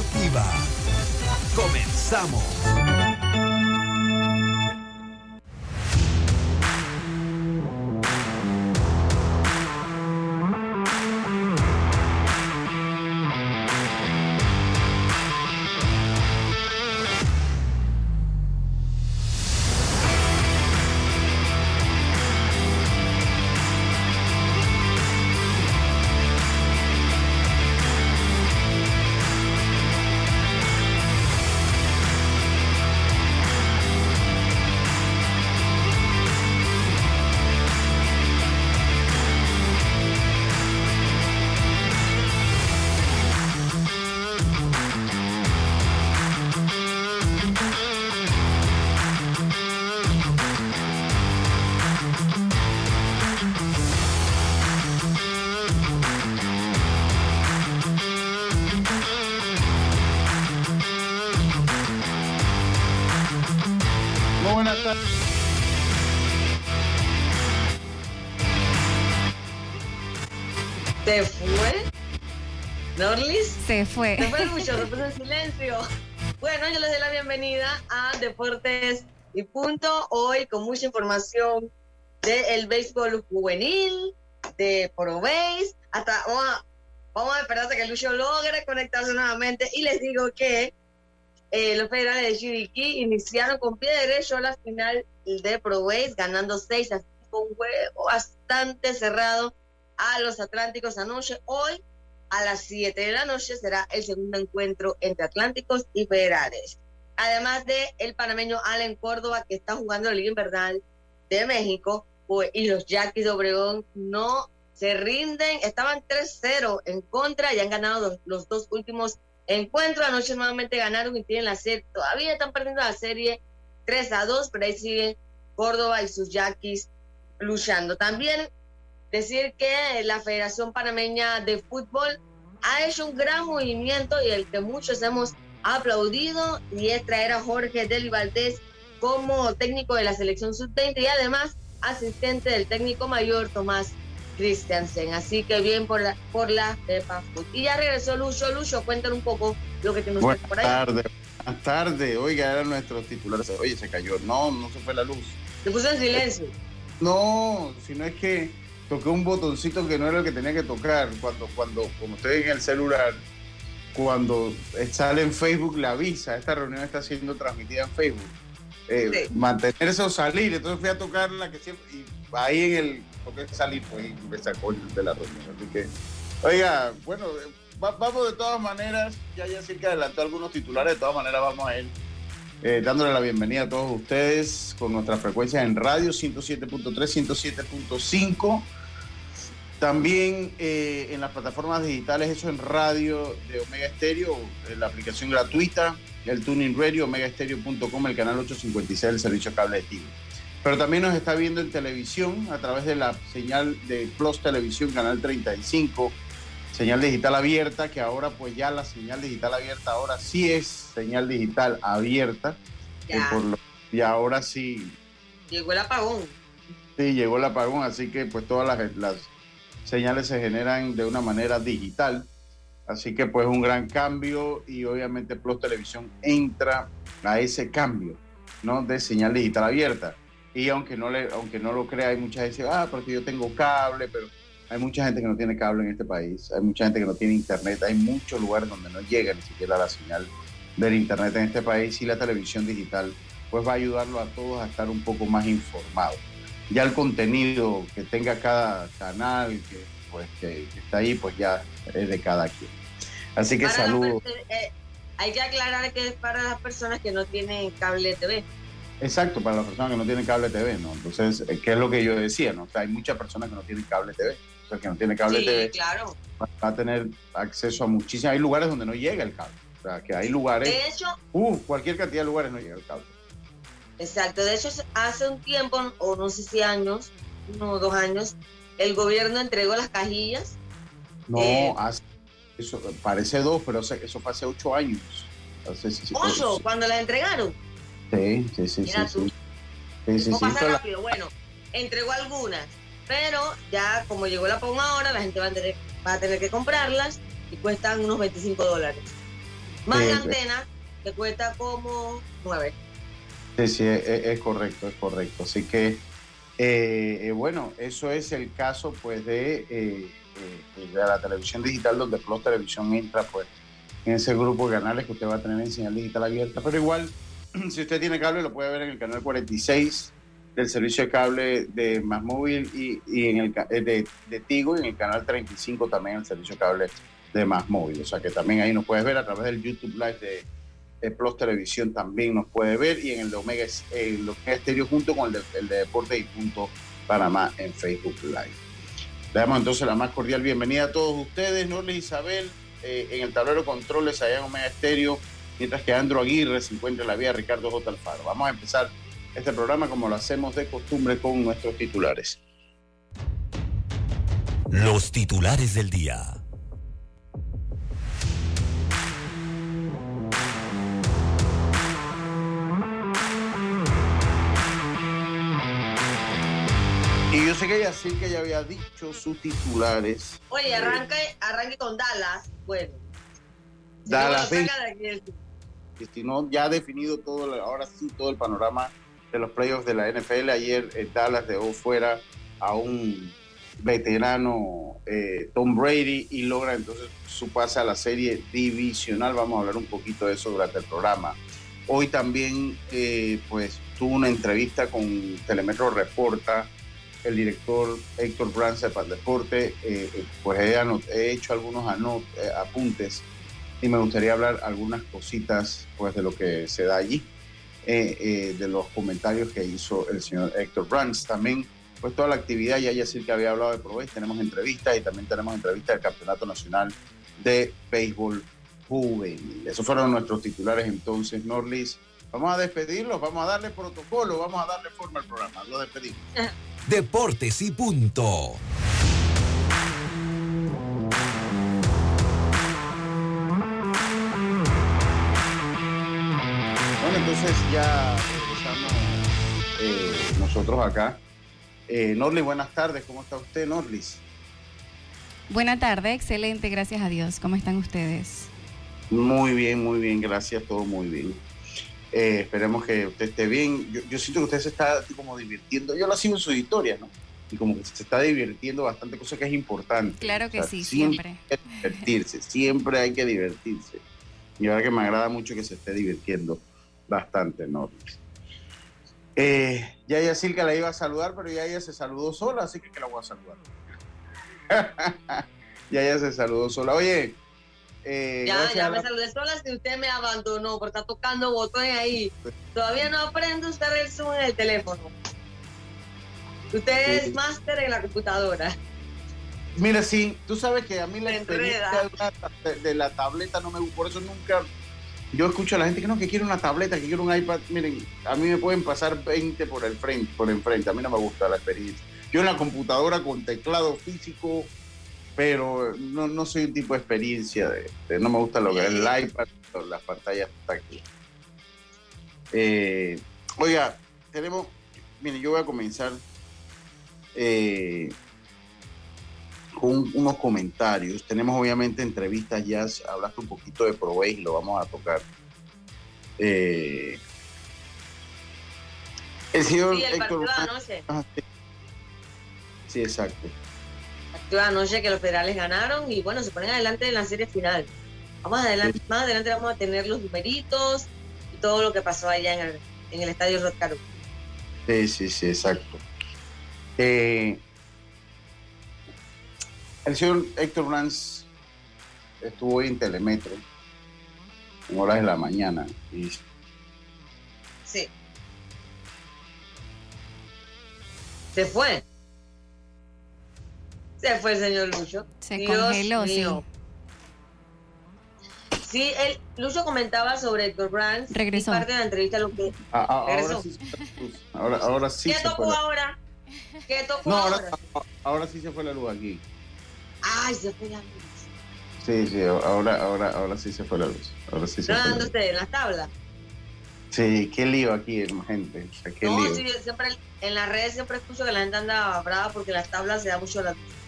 Deportiva. Comenzamos. Fue. Se fue mucho, se puso en silencio. Bueno, yo les doy la bienvenida a Deportes y Punto. Hoy con mucha información del béisbol juvenil, de Pro Base. Hasta vamos a, vamos a esperar hasta que Lucio logre conectarse nuevamente. Y les digo que eh, los federales de Chiriquí iniciaron con pie derecho la final de Pro Base, ganando 6 a 5, un juego bastante cerrado a los Atlánticos anoche. Hoy a las 7 de la noche será el segundo encuentro entre Atlánticos y Federales. Además de el panameño Allen Córdoba que está jugando la Liga Invernal de México pues, y los Yaquis de Obregón no se rinden, estaban 3-0 en contra y han ganado los, dos últimos encuentros. Anoche nuevamente ganaron y tienen la serie, todavía están perdiendo la serie 3 a 2, pero ahí sigue Córdoba y sus Yaquis luchando. También decir que la Federación Panameña de Fútbol ha hecho un gran movimiento y el que muchos hemos aplaudido y es traer a Jorge Deli Valdés como técnico de la selección sub-20 y además asistente del técnico mayor Tomás Christiansen. Así que bien por la, por la Pepa Y ya regresó Lucho. Lucho, cuéntanos un poco lo que tenemos Buenas por ahí. Tardes. Buenas tardes. Oiga, eran nuestros titulares. Oye, se cayó. No, no se fue la luz. Se puso en silencio. No, sino es que toqué un botoncito que no era el que tenía que tocar. Cuando, cuando, como estoy en el celular, cuando sale en Facebook la avisa, esta reunión está siendo transmitida en Facebook. Eh, Sí. Mantenerse o salir. Entonces fui a tocar la que siempre. Y ahí en el. Toqué salir, pues, me sacó de la reunión. Así que. Oiga, bueno, va- vamos de todas maneras. Ya ya sí que adelantó algunos titulares. De todas maneras, vamos a ir eh, dándole la bienvenida a todos ustedes con nuestra frecuencia en radio 107.3, 107.5. También eh, en las plataformas digitales, eso en radio de Omega Stereo, en la aplicación gratuita, el Tuning Radio, omegastereo.com, el canal 856 del servicio cable de Tigo. Pero también nos está viendo en televisión a través de la señal de Plus Televisión, canal 35, señal digital abierta, que ahora pues ya la señal digital abierta ahora sí es señal digital abierta. eh, Ya, por lo- y ahora sí, llegó el apagón. sí llegó el apagón, así que pues todas las, las señales se generan de una manera digital. Así que pues un gran cambio y obviamente Plus Televisión entra a ese cambio, ¿no? De señal digital abierta. Y aunque no, le, aunque no lo crea, hay mucha gente que dice, ah, porque yo tengo cable, pero hay mucha gente que no tiene cable en este país, hay mucha gente que no tiene internet, hay muchos lugares donde no llega ni siquiera la señal del internet en este país y la televisión digital pues va a ayudarlo a todos a estar un poco más informados. Ya el contenido que tenga cada canal que, pues, que, que está ahí, pues ya es de cada quien. Así que saludos. eh, hay que aclarar que es para las personas que no tienen cable TV. Exacto, para las personas que no tienen cable TV, ¿no? Entonces, eh, ¿qué es lo que yo decía, no? O sea, hay muchas personas que no tienen cable TV. O sea, que no tiene cable sí, TV claro. va a tener acceso a muchísimas. Hay lugares donde no llega el cable. O sea, que hay lugares, De hecho, uh, cualquier cantidad de lugares no llega el cable. Exacto. De hecho, hace un tiempo, o no sé si años, uno o dos años, el gobierno entregó las cajillas. No, Eh. hace, eso parece dos, pero hace- eso fue hace ocho años. Hace- sí, sí, Ocho, sí, cuando las entregaron. Sí, sí, sí, Mira sí, tú. sí. Sí, sí, ¿Cómo sí, pasa la- rápido? Bueno, entregó algunas, pero ya como llegó la PON ahora, la gente va a tener, va a tener que comprarlas y cuestan unos 25 dólares. Más la antena, que cuesta como 9. Sí, sí, es, correcto, es correcto. Así que, eh, bueno, eso es el caso pues de, de, la televisión digital, donde Plus Televisión entra pues en ese grupo de canales que usted va a tener en señal digital abierta. Pero igual, si usted tiene cable, lo puede ver en el canal 46 del servicio de cable de Más Móvil y, y en el eh, de, de, Tigo en el canal 35 también el servicio de cable de Más Móvil. O sea que también ahí nos puedes ver a través del YouTube Live de, Plus Televisión también nos puede ver y en el de Omega, Estéreo junto con el de, el de y Punto Panamá en Facebook Live. Le damos entonces la más cordial bienvenida a todos ustedes, Norles Isabel, eh, en el tablero controles allá en Omega Estéreo, mientras que Andro Aguirre se encuentra en la vía Ricardo J. Alfaro. Vamos a empezar este programa como lo hacemos de costumbre con nuestros titulares. Los titulares del día. Yo sé que ella sí que ya había dicho sus titulares. Oye, arranque, arranque con Dallas. Bueno. Dallas. Si no, ya ha definido todo, ahora sí, todo el panorama de los playoffs de la NFL. Ayer eh, Dallas dejó fuera a un veterano eh, Tom Brady y logra entonces su pase a la serie divisional. Vamos a hablar un poquito de eso durante el programa. Hoy también eh, pues tuvo una entrevista con Telemetro Reporta el director Héctor Brance para el deporte, eh, eh, pues he, hecho algunos eh, apuntes y me gustaría hablar algunas cositas pues de lo que se da allí, de los comentarios que hizo el señor Héctor Brance. También pues toda la actividad, ya decir que había hablado de Proveis, tenemos entrevistas y también tenemos entrevistas del Campeonato Nacional de Béisbol Juvenil. Esos fueron nuestros titulares entonces, Norlis. Vamos a despedirlos, vamos a darle protocolo, vamos a darle forma al programa. Lo despedimos. Deportes y punto. Bueno, entonces ya estamos eh, nosotros acá. Eh, Norlis, buenas tardes. ¿Cómo está usted, Norlis? Buenas tardes, excelente, gracias a Dios. ¿Cómo están ustedes? Muy bien, muy bien, gracias, todo muy bien. Eh, esperemos que usted esté bien. Yo, siento que usted se está como divirtiendo. Yo lo sigo en su historia, ¿no? Y como que se está divirtiendo bastante, cosa que es importante. Claro que sí, siempre. Siempre hay que divertirse, siempre hay que divertirse. Y ahora que me agrada mucho que se esté divirtiendo bastante, ¿no? Eh, ya ella Silka la iba a saludar, pero ya ella se saludó sola, así que, que la voy a saludar. ya ella se saludó sola. Oye, eh, ya, ya me saludé sola si usted me abandonó, porque está tocando botones ahí. Todavía no aprende usted el zoom en el teléfono. Usted es máster en la computadora. Mira, sí, tú sabes que a mí la experiencia de, la tableta no me gusta, por eso nunca. Yo escucho a la gente que no, que quiere una tableta, que quiere un iPad. Miren, a mí me pueden pasar 20 por el frente, por enfrente. A mí no me gusta la experiencia. Yo en la computadora con teclado físico, pero no, no soy un tipo de experiencia, de, no me gusta lo que es el iPad, las pantallas táctiles. Eh, oiga, tenemos, mire, yo voy a comenzar eh, con unos comentarios. Tenemos obviamente entrevistas ya, hablaste un poquito de y lo vamos a tocar. Eh, el señor sí, Héctor... sí, exacto anoche que los federales ganaron y bueno, se ponen adelante en la serie final. Vamos adelante, más adelante vamos a tener los numeritos y todo lo que pasó allá en el, en el estadio Rod Sí, sí, sí, exacto. Eh, el señor Héctor Ranz estuvo hoy en Telemetro en horas de la mañana y sí se fue se fue el señor Lucho. Se congeló, sí. Sí, él, Lucho comentaba sobre Héctor Brands. Regresó. parte de la entrevista lo que ah, ah, regresó. Ahora, ahora, sí ¿Qué tocó ahora? ¿Qué tocó no, ahora? ahora? sí se fue la luz aquí. Ay, se fue la luz. Sí, sí, ahora, ahora, ahora sí se fue la luz. Ahora sí se fue usted en las tablas? Sí, qué lío aquí, gente. qué no, lío. sí, siempre en las redes siempre escucho que la gente anda brava porque las tablas se da mucho la luz.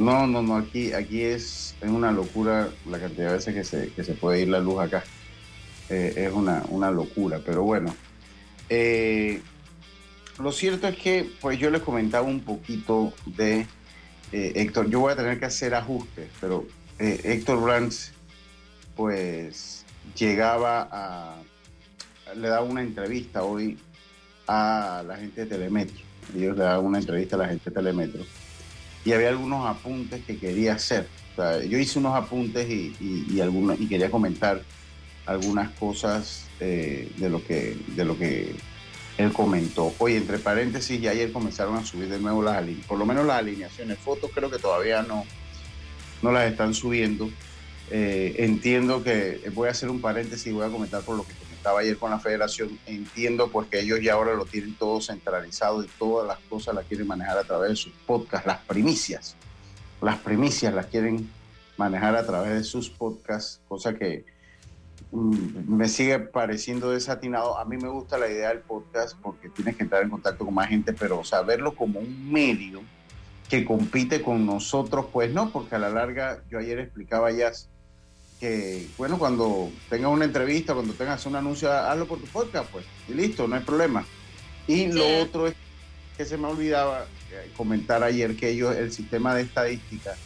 No, no, no, aquí, aquí es, es una locura la cantidad de veces que se, que se puede ir la luz acá. eh, es una, una, locura, pero bueno. Eh, lo cierto es que, pues yo les comentaba un poquito de eh, Héctor. Yo voy a tener que hacer ajustes, pero Héctor Brands, pues llegaba a, le daba una entrevista hoy a la gente de Telemetro. Ellos le daban una entrevista a la gente de Telemetro. Y había algunos apuntes que quería hacer. yo hice unos apuntes y, y, algunos, y quería comentar algunas cosas eh, de, lo que, de lo que él comentó. Oye, entre paréntesis, ya ayer comenzaron a subir de nuevo las alineaciones, por lo menos las alineaciones. Fotos creo que todavía no, no las están subiendo. Eh, entiendo que voy a hacer un paréntesis y voy a comentar por lo que estaba ayer con la federación, entiendo porque ellos ya ahora lo tienen todo centralizado y todas las cosas las quieren manejar a través de sus podcasts, las primicias, las primicias las quieren manejar a través de sus podcasts, cosa que mm, me sigue pareciendo desatinado. A mí me gusta la idea del podcast porque tienes que entrar en contacto con más gente, pero saberlo como un medio que compite con nosotros, pues no, porque a la larga, yo ayer explicaba ya que, bueno, cuando tengas una entrevista, cuando tengas un anuncio, hazlo por tu podcast, pues, y listo, no hay problema. Y lo otro es que se me olvidaba eh, comentar ayer que ellos, el sistema de estadística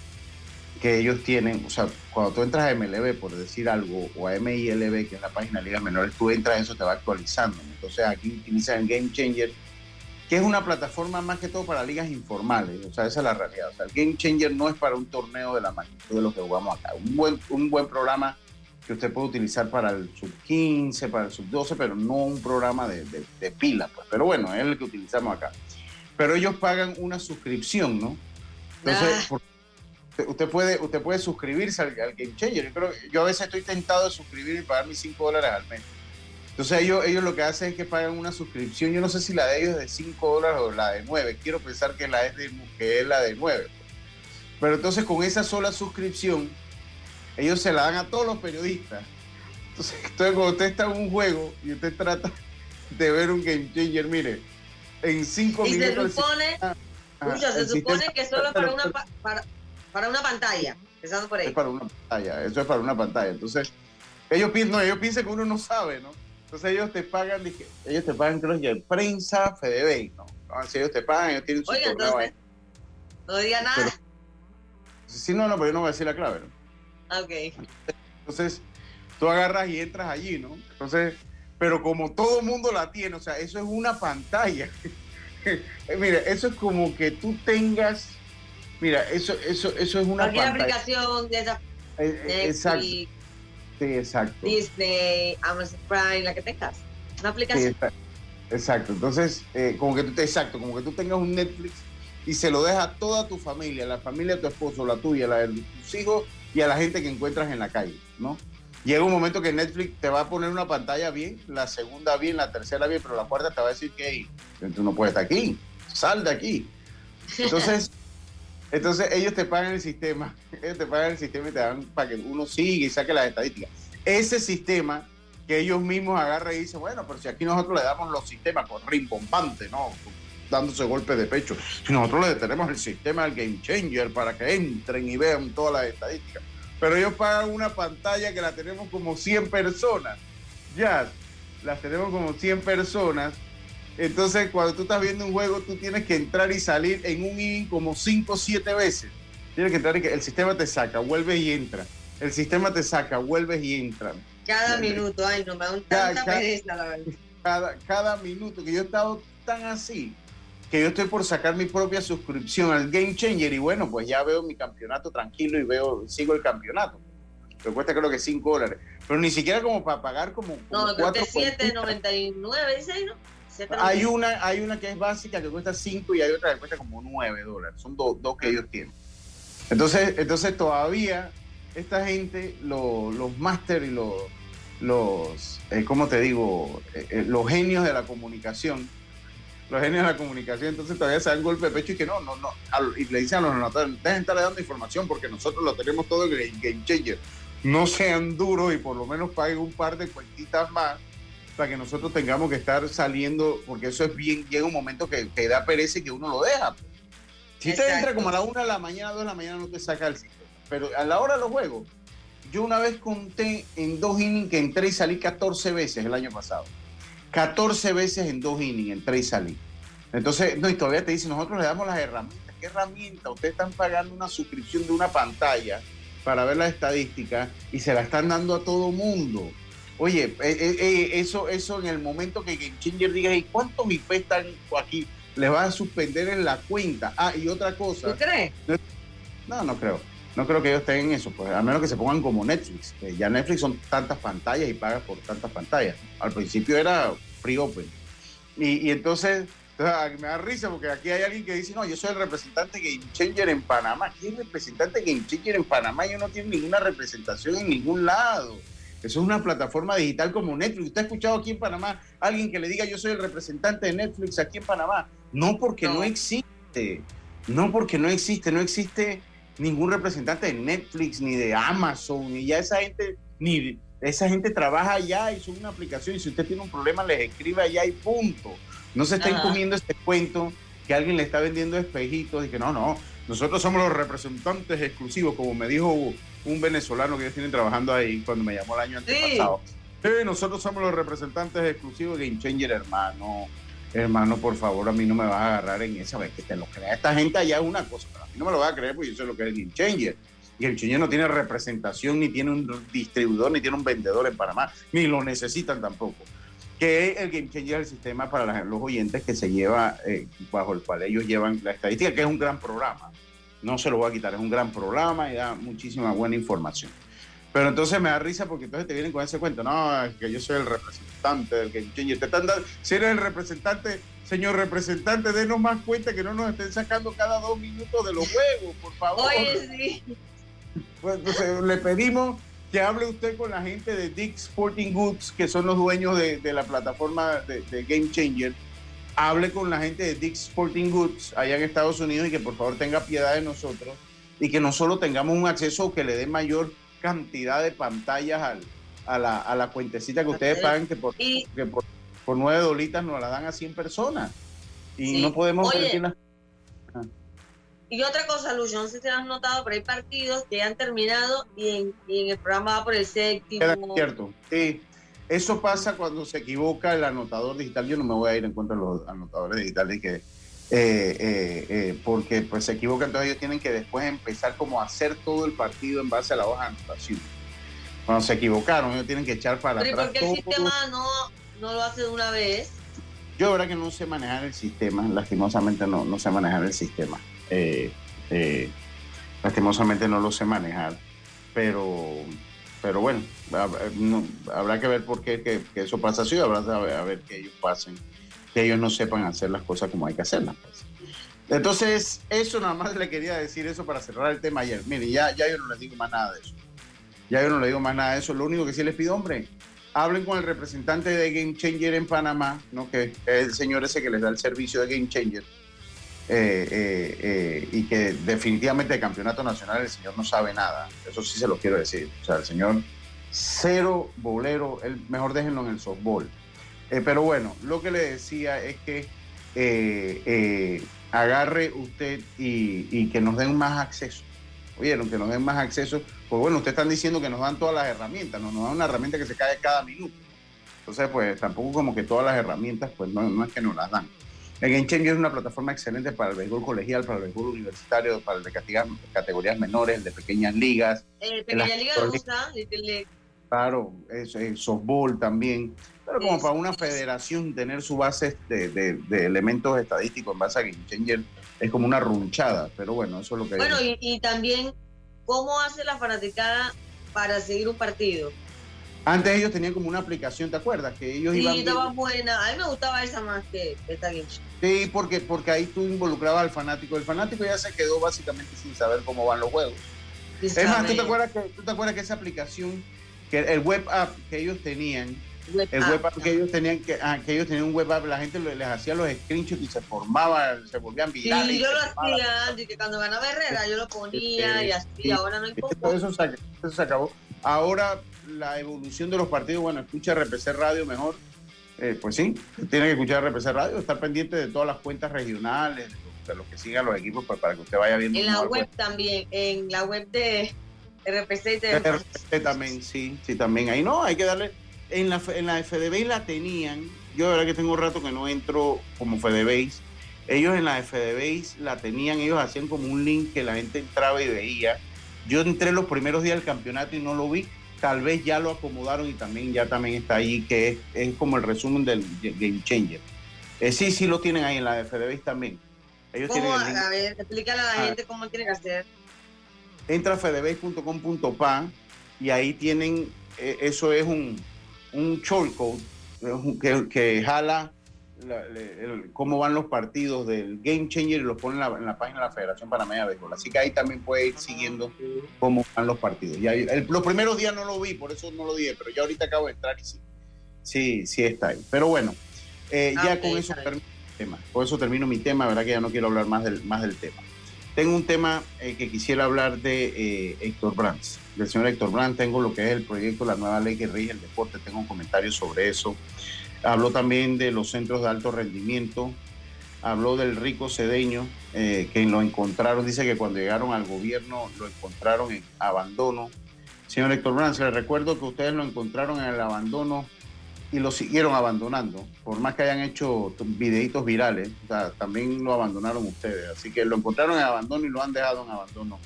que ellos tienen, o sea, cuando tú entras a MLB, por decir algo, o a MILB, que es la página de ligas menores, tú entras, eso te va actualizando. Entonces aquí utilizan Game Changer que es una plataforma más que todo para ligas informales, o sea, esa es la realidad. O sea, el Game Changer no es para un torneo de la magnitud de lo que jugamos acá. Un buen, un buen programa que usted puede utilizar para el sub 15, para el sub 12, pero no un programa de, de, pila, pues. Pero bueno, es el que utilizamos acá. Pero ellos pagan una suscripción, ¿no? Entonces, ah. usted, puede, usted puede suscribirse al, Game Changer. Yo, creo, yo a veces estoy tentado de suscribir y pagar mis 5 dólares al mes. Entonces ellos, ellos lo que hacen es que pagan una suscripción. Yo no sé si la de ellos es de 5 dólares o la de 9. Quiero pensar que la, es de, que es la de 9. Pero entonces con esa sola suscripción, ellos se la dan a todos los periodistas. Entonces, cuando usted está en un juego y usted trata de ver un game changer, mire, en 5 minutos... Se supone, se supone que solo para una, para, para una pantalla. Empezando por ahí. Es para una pantalla, eso es para una pantalla. Entonces, ellos, no, ellos piensan que uno no sabe, ¿no? Entonces ellos te pagan, dije, ellos te pagan, creo que prensa, Fedebay, ¿no? Si ellos te pagan, ellos tienen su Oye, entonces, No diga nada. sí, no, no, pero yo no voy a decir la clave, ¿no? Ok. Entonces, tú agarras y entras allí, ¿no? Entonces, pero como todo mundo la tiene, o sea, eso es una pantalla. mira, eso es como que tú tengas, mira, eso, eso, eso es una Cualquier aplicación de esa. Eh, eh, exacto. Sí, exacto. Disney, Amazon Prime, la que tengas. Una aplicación. exacto. Entonces, eh, como que tú, exacto, como que tú tengas un Netflix y se lo dejas a toda tu familia, la familia de tu esposo, la tuya, la de tus hijos y a la gente que encuentras en la calle, ¿no? Llega un momento que Netflix te va a poner una pantalla bien, la segunda bien, la tercera bien, pero la cuarta te va a decir que tú no puedes estar aquí, sal de aquí. Entonces, entonces ellos te pagan el sistema, ellos te pagan el sistema y te dan para que uno siga y saque las estadísticas. Ese sistema que ellos mismos agarran y dicen, bueno, pero si aquí nosotros le damos los sistemas con rimbombante, ¿no? Dándose golpes de pecho. Si nosotros le tenemos el sistema del Game Changer para que entren y vean todas las estadísticas. Pero ellos pagan una pantalla que la tenemos como 100 personas. Ya, las tenemos como 100 personas entonces, cuando tú estás viendo un juego, tú tienes que entrar y salir en un inning como 5 o 7 veces. Tienes que entrar y que el sistema te saca, vuelves y entra. El sistema te saca, vuelves y entra. Cada minuto, ay, no me da un tanta pereza, la verdad. Cada, cada minuto, que yo he estado tan así, que yo estoy por sacar mi propia suscripción al Game Changer y bueno, pues ya veo mi campeonato tranquilo y veo, sigo el campeonato. Me cuesta creo que 5 dólares. Pero ni siquiera como para pagar como, como no, creo que 7.99, dice, ¿no? Hay una, hay una que es básica que cuesta 5 y hay otra que cuesta como 9 dólares. Son dos que ellos tienen. Entonces, entonces todavía esta gente, los máster y los, los eh, ¿cómo te digo? Eh, eh, los genios de la comunicación, los genios de la comunicación, entonces todavía se dan golpe de pecho y que no, no, no, y le dicen a los notarios, dejen estarle dando información porque nosotros lo tenemos todo en Game Changer. No sean duros y por lo menos paguen un par de cuentitas más para que nosotros tengamos que estar saliendo, porque eso es bien, llega un momento que, que da pereza y que uno lo deja. Si te entra como a la una de la mañana, dos de la mañana, no te saca el sistema. Pero a la hora de los juegos, yo una vez conté en dos innings que entré y salí 14 veces el año pasado. 14 veces en dos innings entré y salí. Entonces, no, y todavía te dicen, nosotros le damos las herramientas. ¿Qué herramienta? Ustedes están pagando una suscripción de una pantalla para ver las estadísticas y se la están dando a todo mundo. Oye, eh, eh, eh, eso, eso en el momento que Game Changer diga, ¿y cuántos IP están aquí? Les va a suspender en la cuenta. Ah, y otra cosa. ¿Tú crees? No, no creo. No creo que ellos tengan eso, pues a menos que se pongan como Netflix. ya Netflix son tantas pantallas y pagas por tantas pantallas. Al principio era free open. Y, y entonces, entonces, me da risa porque aquí hay alguien que dice, no, yo soy el representante Game Changer en Panamá. ¿Quién es representante Game Changer en Panamá? Yo no tiene ninguna representación en ningún lado. Eso es una plataforma digital como Netflix. ¿Usted ha escuchado aquí en Panamá a alguien que le diga yo soy el representante de Netflix aquí en Panamá? No, porque no, No. existe. No, porque no existe. No existe ningún representante de Netflix, ni de Amazon, ni ya esa gente, ni esa gente trabaja allá y son una aplicación. Y si usted tiene un problema, les escribe allá y punto. No se estén Ajá. comiendo este cuento que alguien le está vendiendo espejitos y que no, no, nosotros somos los representantes exclusivos, como me dijo un venezolano que ellos tienen trabajando ahí cuando me llamó el año antepasado. Sí, nosotros somos los representantes exclusivos de Game Changer, hermano. Hermano, por favor, a mí no me vas a agarrar en esa vez que te lo crea. Esta gente allá es una cosa, pero a mí no me lo va a creer porque yo sé lo que es Game Changer. Game Changer no tiene representación, ni tiene un distribuidor, ni tiene un vendedor en Panamá, ni lo necesitan tampoco. Que el Game Changer es el sistema para los oyentes que se lleva, eh, bajo el cual ellos llevan la estadística, que es un gran programa. No se lo voy a quitar, es un gran programa y da muchísima buena información. Pero entonces me da risa porque entonces te vienen con ese cuento. No, es que yo soy el representante del Game Changer. Te están dando, si eres el representante, señor representante, denos más cuenta que no nos estén sacando cada dos minutos de los juegos, por favor. Oye, sí. Pues, entonces, le pedimos que hable usted con la gente de Dick Sporting Goods, que son los dueños de, de la plataforma de, de Game Changer. Hable con la gente de Dick Sporting Goods allá en Estados Unidos y que por favor tenga piedad de nosotros y que no solo tengamos un acceso que le dé mayor cantidad de pantallas al- a, la, a la cuentecita que ustedes pagan, que por, que por, por nueve dolitas nos la dan a 100 personas. Y Sí. no podemos ver Oye, las- Y otra cosa, Lucho, no sé si has notado, pero hay partidos que han terminado y en, y en el programa va por el séptimo. Cierto. Sí. Eso pasa cuando se equivoca el anotador digital. Yo no me voy a ir en contra de los anotadores digitales que, eh, eh, eh, porque pues se equivocan, entonces ellos tienen que después empezar como a hacer todo el partido en base a la hoja de anotación. Cuando se equivocaron, ellos tienen que echar para Pero ¿y atrás por qué el sistema no, no lo hace de una vez? Yo, verdad que no sé manejar el sistema, lastimosamente no, no sé manejar el sistema. Lastimosamente no lo sé manejar, pero, pero bueno, hab- no- habrá que ver por qué que, que eso pasa así, habrá que ver, a ver que ellos pasen, que ellos no sepan hacer las cosas como hay que hacerlas. pues. Entonces, eso nada más le quería decir eso para cerrar el tema ayer. Mire, ya, ya yo no les digo más nada de eso. Ya yo no le digo más nada de eso. Lo único que sí les pido, hombre, hablen con el representante de Game Changer en Panamá, ¿no? que es el señor ese que les da el servicio de Game Changer, eh, eh, eh, y que definitivamente de campeonato nacional el señor no sabe nada. Eso sí se lo quiero decir. O sea, el señor cero bolero, el, mejor déjenlo en el softball. Pero bueno, lo que le decía es que agarre usted y, y que nos den más acceso. Oyeron, que nos den más acceso. Pues bueno, ustedes están diciendo que nos dan todas las herramientas, no nos dan una herramienta que se cae cada minuto. Entonces, pues tampoco como que todas las herramientas, pues no, no es que nos las dan. El Game Changer es una plataforma excelente para el béisbol colegial, para el béisbol universitario, para el de categorías, categorías menores, el de pequeñas ligas, Eh, Pequeña Liga gusta, claro, es, es softball también. Pero como para una federación tener su base de, de- de elementos estadísticos en base a Game Changer es como una runchada. Pero bueno, eso es lo que... Bueno, y, y también, ¿cómo hace la fanaticada para seguir un partido? Antes ellos tenían como una aplicación, ¿te acuerdas? Que ellos Sí, iban... estaba buena. A mí me gustaba esa más que esta Show. Sí, porque, porque ahí tú involucrabas al fanático. El fanático ya se quedó básicamente sin saber cómo van los juegos. Sí, Es más, ¿tú te, acuerdas que, ¿tú te acuerdas que esa aplicación, que el web app que ellos tenían, Web el app, web app que ¿no? ellos tenían, que, ah, que ellos tenían un web app, la gente le- les hacía los screenshots y se formaban, se volvían Sí, virales. y yo lo hacía antes, que cuando ganaba Herrera yo lo ponía Sí, y así, sí. ahora no poco. eso, se, eso se acabó. Ahora la evolución de los partidos, bueno, escucha RPC Radio mejor. Eh, pues sí, tiene que escuchar RPC Radio, estar pendiente de todas las cuentas regionales, de los, de que sigan los equipos, pues, para que usted vaya viendo. En la el web también, en la web de, RPC y TV RPC también, sí, sí, también. Ahí no, hay que darle. En la, en la FDB la tenían. Yo de verdad que tengo un rato que no entro como FDBase. Ellos en la FDBase la tenían, ellos hacían como un link que la gente entraba y veía. Yo entré los primeros días del campeonato y no lo vi. Tal vez ya lo acomodaron y también ya también está ahí, que es, es como el resumen del Game Changer. Eh, sí, sí lo tienen ahí en la FDBase también. Ellos ¿Cómo? Tienen a ver, explícale a la ah. gente cómo tiene que hacer. Entra a fedebase.com.pa y ahí tienen, eh, eso es un, un shortcode que, que jala cómo van los partidos del Game Changer y los pone en la, página de la Federación Panameña de Béisbol. Así que ahí también puede ir siguiendo cómo van los partidos. Ya, los primeros días no lo vi, por eso no lo dije, pero ya ahorita acabo de entrar y sí, sí, sí está ahí. Pero bueno, eh, ya con eso termino mi tema. Con eso termino mi tema, verdad que ya no quiero hablar más del, más del tema. Tengo un tema eh, que quisiera hablar de eh, Héctor Brands, del señor Héctor Brands. Tengo lo que es el proyecto, la nueva ley que rige el deporte. Tengo un comentario sobre eso. Habló también de los centros de alto rendimiento. Habló del rico cedeño, eh, que lo encontraron. Dice que cuando llegaron al gobierno lo encontraron en abandono. Señor Héctor Brands, les recuerdo que ustedes lo encontraron en el abandono y lo siguieron abandonando, por más que hayan hecho videitos virales, también lo abandonaron ustedes. Así que lo encontraron en abandono y lo han dejado en abandono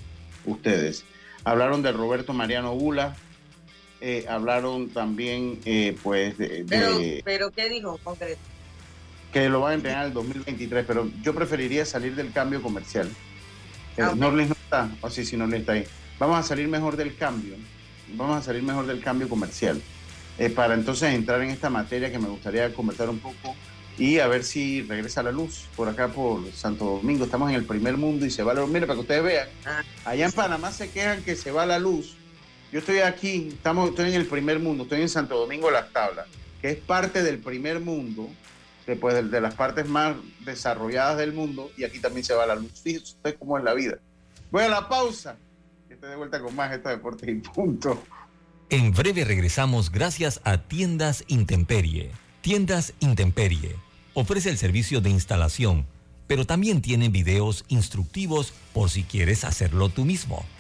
ustedes. Hablaron de Roberto Mariano Bula, eh, hablaron también, eh, pues, de, pero, pero, ¿qué dijo concreto? Que lo van a entregar en el 2023, pero yo preferiría salir del cambio comercial. Eh, ah, no está, o sí, sí, Norlis está ahí. Vamos a salir mejor del cambio, vamos a salir mejor del cambio comercial. Eh, para entonces entrar en esta materia que me gustaría conversar un poco y a ver si regresa la luz por acá por Santo Domingo. Estamos en el primer mundo y se va la luz. Mire, para que ustedes vean, ah. allá en Panamá se quejan que se va la luz. Yo estoy aquí, estamos, estoy en el primer mundo, estoy en Santo Domingo Las Tablas, que es parte del primer mundo, después de, las partes más desarrolladas del mundo, y aquí también se va la luz. Fíjese usted cómo es la vida. Voy a la pausa. Estoy de vuelta con más estos deportes y punto. En breve regresamos gracias a Tiendas Intemperie. Tiendas Intemperie ofrece el servicio de instalación, pero también tienen videos instructivos por si quieres hacerlo tú mismo.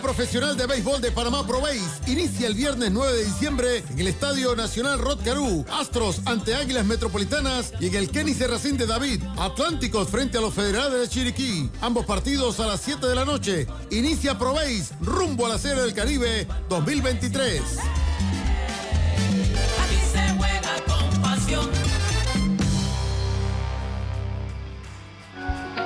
Profesional de Béisbol de Panamá Pro inicia el viernes 9 de diciembre en el Estadio Nacional Rod Astros ante Águilas Metropolitanas y en el Kenny Serracín de David. Atlánticos frente a los Federales de Chiriquí. Ambos partidos a las 7 de la noche. Inicia Pro rumbo a la Serie del Caribe 2023.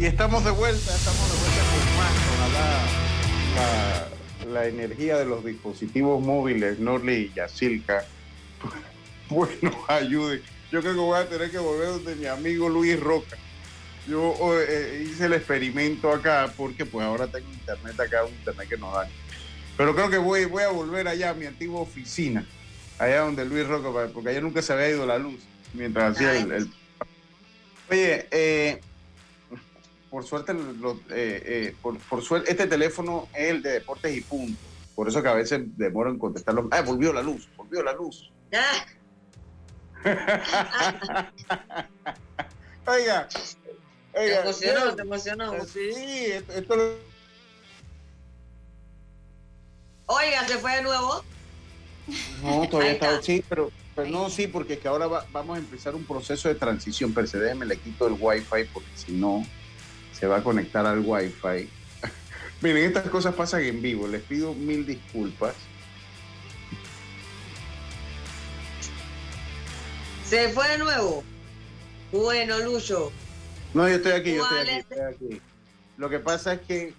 Y estamos de vuelta, estamos de vuelta con más. Ojalá la, energía de los dispositivos móviles, Norley y Yacilca, pues nos ayude yo creo que voy a tener que volver donde mi amigo Luis Roca. Yo eh, hice el experimento acá porque pues ahora tengo internet acá, un internet que nos da. Pero creo que voy, voy a volver allá a mi antigua oficina, allá donde Luis Roca, porque allá nunca se había ido la luz mientras hacía el, Oye, eh, por suerte, eh, por, suerte, este teléfono es el de deportes y punto. Por eso que a veces demoro en contestarlo. Ah, volvió la luz, volvió la luz. oiga, te emocionó, te emocionó. Eh, sí, esto, Oiga, ¿se fue de nuevo? No, todavía está, sí, pero, no, sí, porque es que ahora vamos a empezar un proceso de transición. Pero se déjeme, le quito el wifi porque si no se va a conectar al wifi. Miren, estas cosas pasan en vivo. Les pido mil disculpas. ¿Se fue de nuevo? Bueno, Lucho. No, yo estoy aquí, yo estoy aquí, estoy aquí. Lo que pasa es que,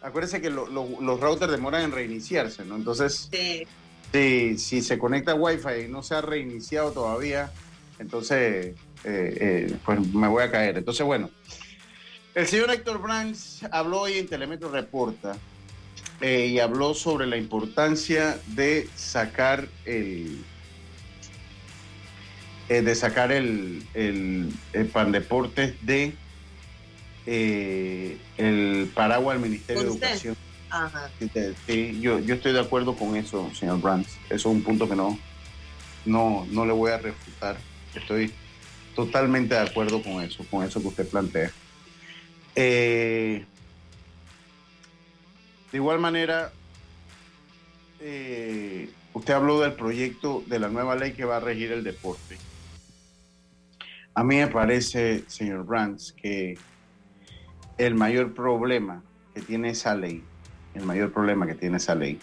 acuérdense que los routers demoran en reiniciarse, ¿no? Entonces, sí. si, se conecta a Wi-Fi y no se ha reiniciado todavía, entonces, eh, eh, pues me voy a caer. Entonces, bueno, el señor Héctor Brands habló hoy en Telemetro Reporta eh, y habló sobre la importancia de sacar el eh, de sacar el, el, pan deportes de eh, el paraguas del Ministerio de Educación. Sí, yo, yo estoy de acuerdo con eso, señor Brands. Eso es un punto que no, no, no le voy a refutar. Estoy totalmente de acuerdo con eso, con eso que usted plantea. Eh, de igual manera, usted habló del proyecto de la nueva ley que va a regir el deporte. A mí me parece, señor Brands, que el mayor problema que tiene esa ley, el mayor problema que tiene esa ley,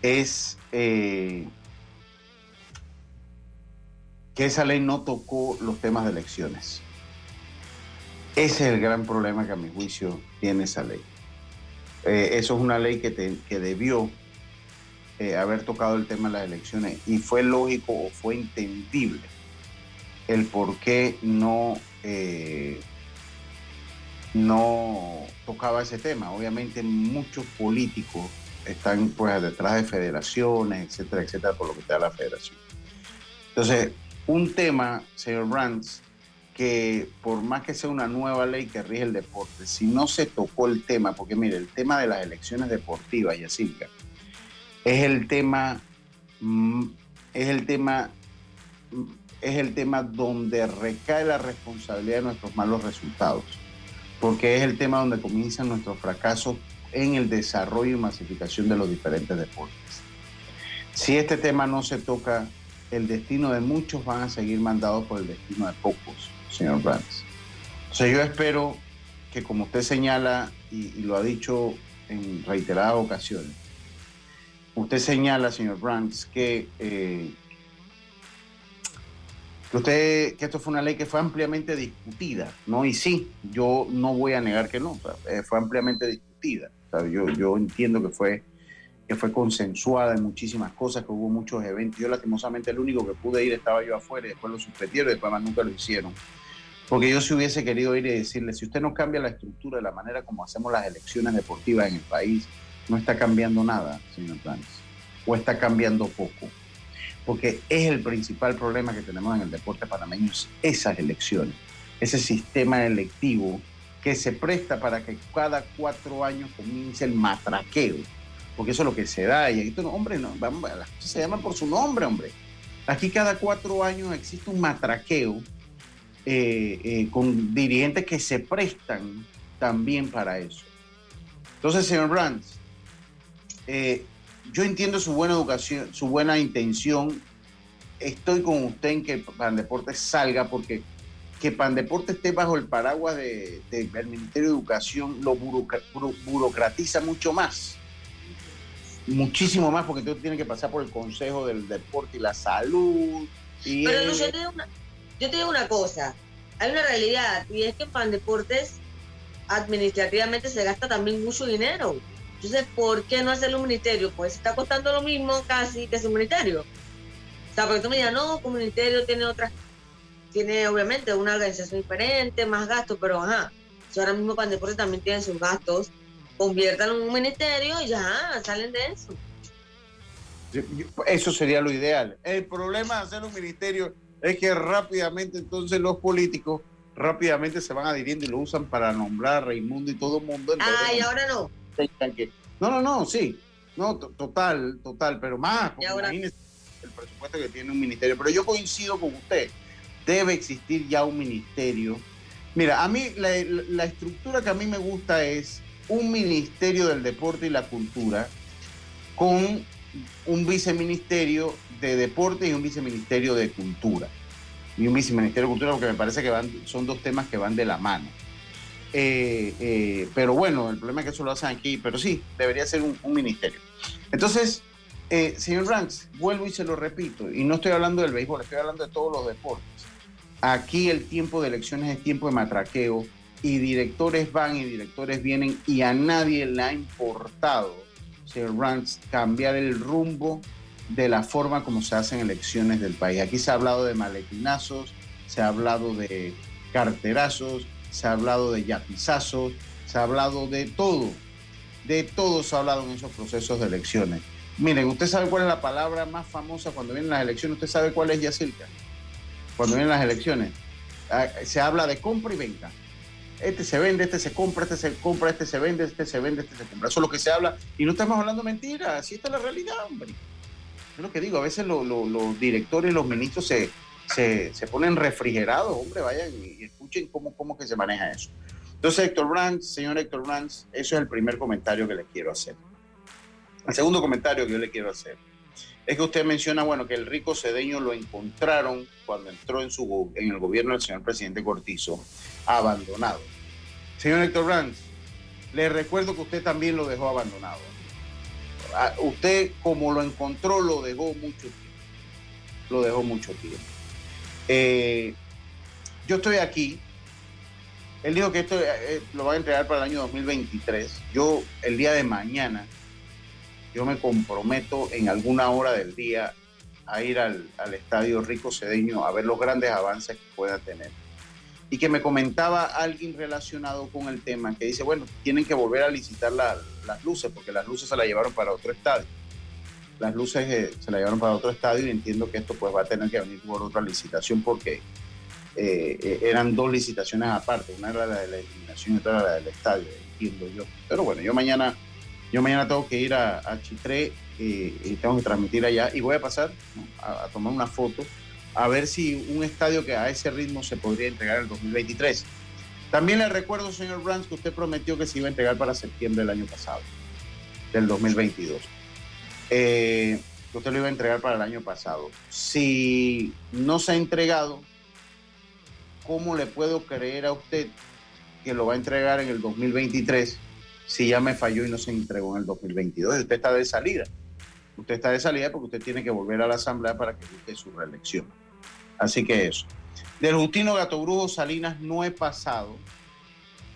es eh, que esa ley no tocó los temas de elecciones. Ese es el gran problema que a mi juicio tiene esa ley. Eh, eso es una ley que, debió eh, haber tocado el tema de las elecciones y fue lógico o fue entendible el por qué no, eh, no tocaba ese tema. Obviamente muchos políticos están pues detrás de federaciones, etcétera, etcétera, por lo que te da la federación. Entonces, un tema, señor Brands, por más que sea una nueva ley que rige el deporte, si no se tocó el tema, porque mire, el tema de las elecciones deportivas, Yacirca, es el tema, mm, es el tema es el tema donde recae la responsabilidad de nuestros malos resultados, porque es el tema donde comienzan nuestros fracasos en el desarrollo y masificación de los diferentes deportes. Si este tema no se toca, el destino de muchos van a seguir mandados por el destino de pocos, señor Brands. Entonces yo espero que como usted señala y, lo ha dicho en reiteradas ocasiones, usted señala, señor Brands, que eh, que usted, que esto fue una ley que fue ampliamente discutida, ¿no? Y sí, yo no voy a negar que no, eh, fue ampliamente discutida. Yo, yo entiendo que fue, que fue consensuada en muchísimas cosas, que hubo muchos eventos. Yo lastimosamente el único que pude ir estaba yo afuera y después lo suspendieron y después más nunca lo hicieron. Porque yo si hubiese querido ir y decirle, si usted no cambia la estructura de la manera como hacemos las elecciones deportivas en el país, no está cambiando nada, señor Planes, o está cambiando poco porque es el principal problema que tenemos en el deporte panameño, esas elecciones, ese sistema electivo que se presta para que cada cuatro años comience el matraqueo, porque eso es lo que se da. Y aquí, hombre, no, vamos, las cosas se llaman por su nombre, hombre. Aquí cada cuatro años existe un matraqueo eh, eh, con dirigentes que se prestan también para eso. Entonces, señor Brands, eh, yo entiendo su buena educación, su buena intención. Estoy con usted en que Pandeporte salga porque que Pandeporte esté bajo el paraguas del Ministerio de Educación lo burocratiza mucho más. Muchísimo más porque tú tienes que pasar por el Consejo del Deporte y la Salud. Pero yo, te digo una, yo te digo una cosa. Hay una realidad y es que en Pandeportes administrativamente se gasta también mucho dinero. Entonces, ¿por qué no hacerlo un ministerio? Pues está costando lo mismo casi que es un ministerio. O sea, porque tú me digas, no, un ministerio tiene otras tiene obviamente una organización diferente, más gastos, pero ajá, si ahora mismo Pandeporte también tiene sus gastos, conviértanlo en un ministerio y ya, salen de eso. Eso sería lo ideal. El problema de hacer un ministerio es que rápidamente entonces los políticos rápidamente se van adhiriendo y lo usan para nombrar a Raimundo y todo el mundo. Ah, y ahora no. No, no, no, sí. No, total, total, pero más, el presupuesto que tiene un ministerio. Pero yo coincido con usted, debe existir ya un ministerio. Mira, a mí la, la estructura que a mí me gusta es un ministerio del deporte y la cultura con un viceministerio de deporte y un viceministerio de cultura. Y un viceministerio de cultura porque me parece que van, son dos temas que van de la mano. Eh, eh, pero bueno, el problema es que eso lo hacen aquí, pero sí, debería ser un, ministerio. Entonces, eh, señor Ranks, vuelvo y se lo repito, y no estoy hablando del béisbol, estoy hablando de todos los deportes. Aquí el tiempo de elecciones es tiempo de matraqueo y directores van y directores vienen y a nadie le ha importado, señor Ranks, cambiar el rumbo de la forma como se hacen elecciones del país. Aquí se ha hablado de maletinazos, se ha hablado de carterazos, se ha hablado de yapizazos, se ha hablado de todo, de todo se ha hablado en esos procesos de elecciones. Miren, ¿usted sabe cuál es la palabra más famosa cuando vienen las elecciones? ¿Usted sabe cuál es, Yacirca? Cuando vienen las elecciones. Ah, se habla de compra y venta. Este se vende, este se compra, este se compra, este se vende, este se vende, este se compra. Eso es lo que se habla. Y no estamos hablando mentiras, así está la realidad, hombre. Es lo que digo, a veces los directores, los ministros se, se, ponen refrigerados, hombre, vayan y, escuchen cómo, cómo que se maneja eso. Entonces, Héctor Brands, señor Héctor Brands, eso es el primer comentario que le quiero hacer. El segundo comentario que yo le quiero hacer es que usted menciona, bueno, que el rico cedeño lo encontraron cuando entró en, su, en el gobierno del señor presidente Cortizo, abandonado. Señor Héctor Brands, le recuerdo que usted también lo dejó abandonado. Usted, como lo encontró, lo dejó mucho tiempo. Lo dejó mucho tiempo. Eh, yo estoy aquí. Él dijo que esto eh, lo va a entregar para el año 2023. Yo, el día de mañana, yo me comprometo en alguna hora del día a ir al, estadio Rico Cedeño a ver los grandes avances que pueda tener. Y que me comentaba alguien relacionado con el tema que dice, bueno, tienen que volver a licitar las luces, porque las luces se las llevaron para otro estadio las luces eh, se la llevaron para otro estadio y entiendo que esto pues va a tener que venir por otra licitación porque eh, eh, eran dos licitaciones aparte, una era la de la iluminación y otra era la del estadio, entiendo yo. Pero bueno, yo mañana, yo mañana tengo que ir a, Chitré y tengo que transmitir allá y voy a pasar a, tomar una foto a ver si un estadio que a ese ritmo se podría entregar en el 2023. También le recuerdo, señor Brands, que usted prometió que se iba a entregar para septiembre del año pasado, del 2022 eh, usted lo iba a entregar para el año pasado. Si no se ha entregado, ¿cómo le puedo creer a usted que lo va a entregar en el 2023 si ya me falló y no se entregó en el 2022? Usted está de salida. Usted está de salida porque usted tiene que volver a la Asamblea para que busque su reelección. Así que eso. Del Justino Gato Brujo Salinas no he pasado.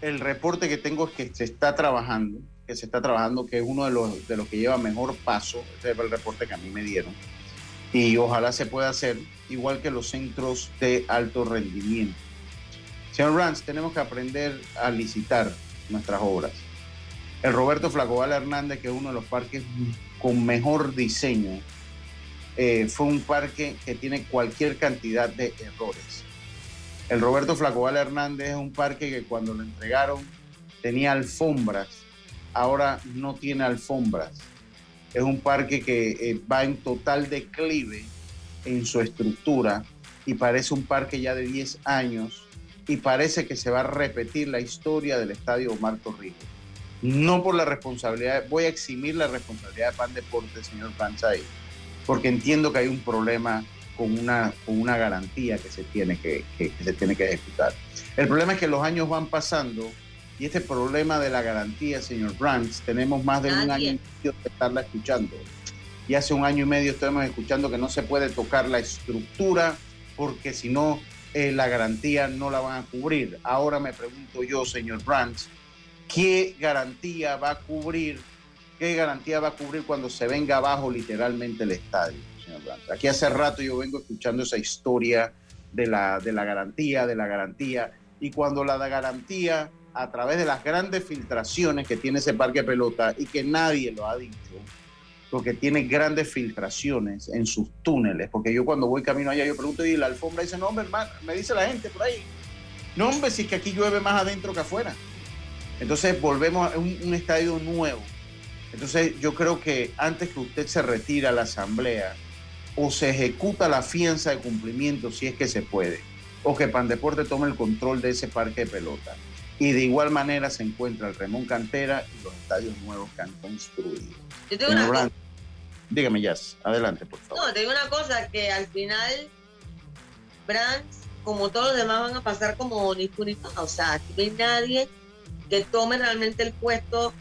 El reporte que tengo es que se está trabajando que se está trabajando, que es uno de los, de los que lleva mejor paso, ese es el reporte que a mí me dieron, y ojalá se pueda hacer igual que los centros de alto rendimiento. Señor Ranz, tenemos que aprender a licitar nuestras obras. El Roberto Flacobal Hernández, que es uno de los parques con mejor diseño, eh, fue un parque que tiene cualquier cantidad de errores. El Roberto Flacobal Hernández es un parque que cuando lo entregaron tenía alfombras ahora no tiene alfombras. Es un parque que eh, va en total declive en su estructura y parece un parque ya de 10 años y parece que se va a repetir la historia del estadio Omar Torrijos. No por la responsabilidad, voy a eximir la responsabilidad de Pan Deporte, señor Panchay, porque entiendo que hay un problema con una, con una garantía que se, tiene que, que se tiene que ejecutar. El problema es que los años van pasando y este problema de la garantía, señor Brands, tenemos más de un año y medio de estarla escuchando. Y hace un año y medio estamos escuchando que no se puede tocar la estructura porque si no, eh, la garantía no la van a cubrir. Ahora me pregunto yo, señor Brands, ¿qué garantía va a cubrir? ¿Qué garantía va a cubrir cuando se venga abajo literalmente el estadio, señor Brands? Aquí hace rato yo vengo escuchando esa historia de la, de la garantía, de la garantía. Y cuando la garantía, a través de las grandes filtraciones que tiene ese parque de pelota y que nadie lo ha dicho, porque tiene grandes filtraciones en sus túneles, porque yo cuando voy camino allá, yo pregunto y la alfombra dice, no, hombre, hermano, me dice la gente por ahí, no, hombre, si es que aquí llueve más adentro que afuera. Entonces volvemos a un, un estadio nuevo. Entonces yo creo que antes que usted se retire a la asamblea, o se ejecuta la fianza de cumplimiento si es que se puede, o que Pandeporte tome el control de ese parque de pelota. Y de igual manera se encuentra el Remón Cantera y los estadios nuevos que han construido. Yo tengo una cosa, dígame, Jazz, adelante, por favor. no, te digo una cosa, que al final Brands, como todos los demás, van a pasar como ni. O sea, aquí no hay nadie que tome realmente el puesto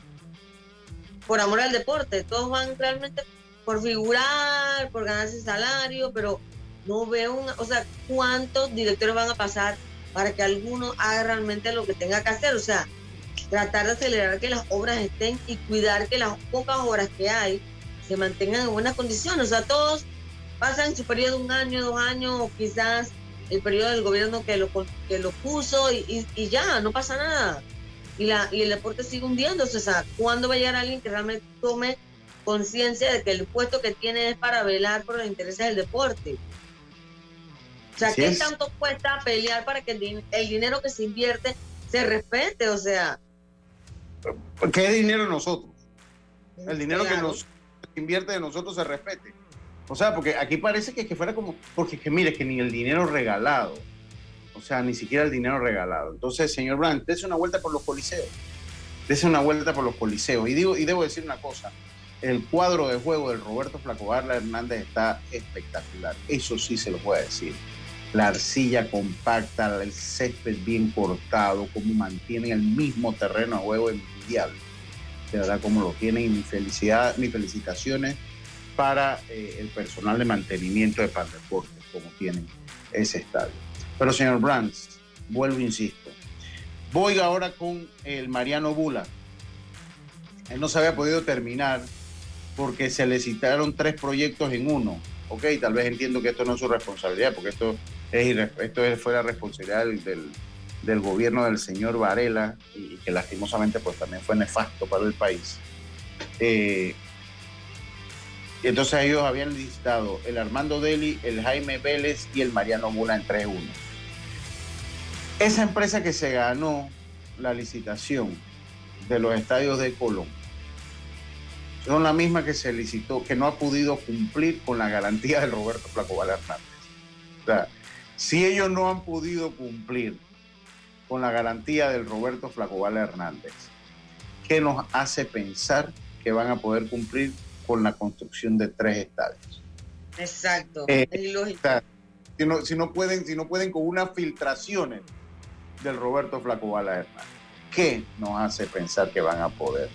por amor al deporte. Todos van realmente por figurar, por ganarse salario, pero no veo una, o sea, cuántos directores van a pasar para que alguno haga realmente lo que tenga que hacer. O sea, tratar de acelerar que las obras estén y cuidar que las pocas obras que hay se mantengan en buenas condiciones. O sea, todos pasan su periodo de un año, dos años, o quizás el periodo del gobierno que lo, que lo puso y, y- y ya, no pasa nada. Y, la, y el deporte sigue hundiéndose. O sea, ¿cuándo va a llegar alguien que realmente tome conciencia de que el puesto que tiene es para velar por los intereses del deporte? O sea, Así ¿qué es. tanto cuesta pelear para que el, din- el dinero que se invierte se respete? O sea, ¿Qué dinero de nosotros? El dinero que nos invierte de nosotros se respete. O sea, porque aquí parece que, que fuera como, porque es que mire, que ni el dinero regalado, o sea, ni siquiera el dinero regalado. Entonces, señor Blanc, dése una vuelta por los coliseos, dése una vuelta por los coliseos. Y, digo, y debo decir una cosa, el cuadro de juego del Roberto Flacobarla Hernández está espectacular, eso sí se lo voy a decir. La arcilla compacta, el césped bien cortado, cómo mantienen el mismo terreno de juego envidiable de verdad como lo tienen y mi felicidad, mis felicitaciones para eh, el personal de mantenimiento de Pandeportes, como tienen ese estadio. Pero señor Brands, vuelvo, insisto, voy ahora con el Mariano Bula. Él no se había podido terminar porque se le citaron tres proyectos en uno. Ok, tal vez entiendo que esto no es su responsabilidad, porque esto, es, esto es- fue la responsabilidad del, del- gobierno del señor Varela y que lastimosamente pues también fue nefasto para el país. Eh, entonces ellos habían listado el Armando Deli, el Jaime Vélez y el Mariano Bula en 3-1. Esa empresa que se ganó la licitación de los estadios de Colón son la misma que se licitó, que no ha podido cumplir con la garantía del Roberto Flaco Hernández. O sea, si ellos no han podido cumplir con la garantía del Roberto Flacobala Hernández, ¿qué nos hace pensar que van a poder cumplir con la construcción de tres estadios? Exacto, Eh, es ilógico. O sea, si no, si no pueden, si no pueden con unas filtraciones del Roberto Flacobala Hernández, ¿qué nos hace pensar que van a poder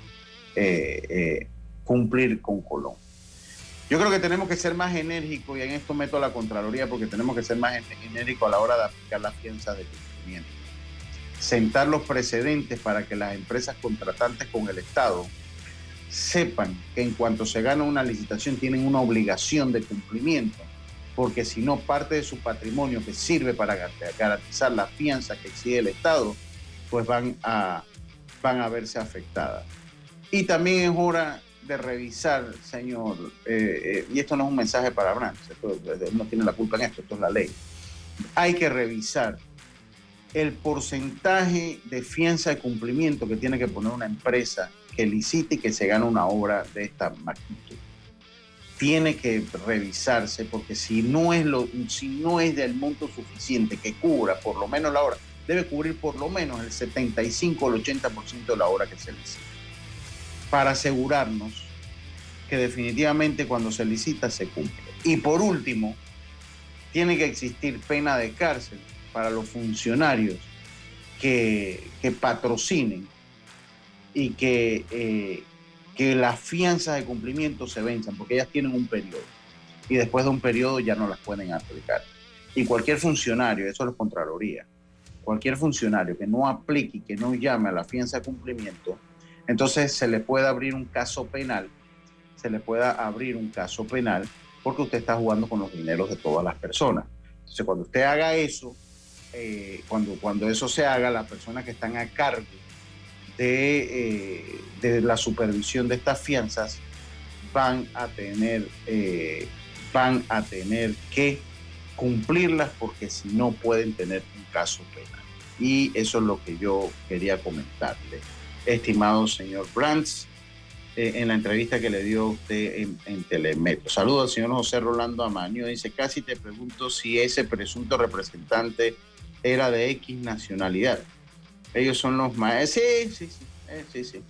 eh, eh, cumplir con Colón? Yo creo que tenemos que ser más enérgicos y en esto meto a la Contraloría porque tenemos que ser más en- enérgicos a la hora de aplicar las fianzas de cumplimiento. Sentar los precedentes para que las empresas contratantes con el Estado sepan que en cuanto se gana una licitación tienen una obligación de cumplimiento, porque si no parte de su patrimonio que sirve para gar- garantizar la fianza que exige el Estado, pues van a, van a verse afectadas. Y también es hora de revisar, señor, eh, eh, y esto no es un mensaje para Brands, esto- él no tiene la culpa en esto, esto es la ley. Hay que revisar el porcentaje de fianza de cumplimiento que tiene que poner una empresa que licite y que se gane una obra de esta magnitud. Tiene que revisarse porque si no es, lo, si no es del monto suficiente que cubra por lo menos la obra, debe cubrir por lo menos el 75 o el 80% de la obra que se licita. Para asegurarnos que definitivamente cuando se licita se cumple. Y por último, tiene que existir pena de cárcel para los funcionarios que, que patrocinen y que, eh, que las fianzas de cumplimiento se venzan, porque ellas tienen un periodo y después de un periodo ya no las pueden aplicar. Y cualquier funcionario, eso es Contraloría, cualquier funcionario que no aplique y que no llame a la fianza de cumplimiento, entonces se le puede abrir un caso penal, se le pueda abrir un caso penal porque usted está jugando con los dineros de todas las personas. Entonces, cuando usted haga eso, eh, cuando, cuando eso se haga, las personas que están a cargo de, eh, de la supervisión de estas fianzas van a tener, eh, van a tener que cumplirlas porque si no pueden tener un caso penal. Y eso es lo que yo quería comentarle. Estimado señor Brands, eh, en la entrevista que le dio usted en, en Telemetro. Saludos al señor José Rolando Amaño. Dice, casi te pregunto si ese presunto representante era de X nacionalidad. Ellos son los más... Sí, sí, sí. eh, sí, sí.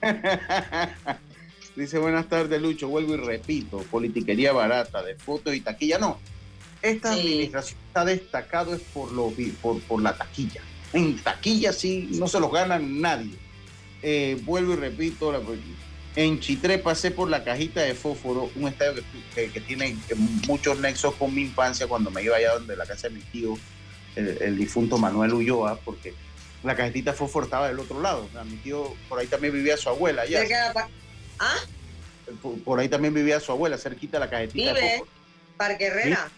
Dice, buenas tardes, Lucho. Vuelvo y repito, politiquería barata de fotos y taquilla. No, esta Sí. administración está destacado es por, lo, por, por la taquilla. En taquilla sí, no se los gana nadie. Eh, vuelvo y repito, la- en Chitré pasé por la cajita de fósforo, un estadio que, que- que tiene muchos nexos con mi infancia cuando me iba allá donde la casa de mi tío, el, el difunto Manuel Ulloa, porque la cajetita fósforo estaba del otro lado. Mi tío, por ahí también vivía su abuela pa- ¿Ah? Por, por ahí también vivía su abuela, cerquita de la cajetita Vive. Parque Herrera.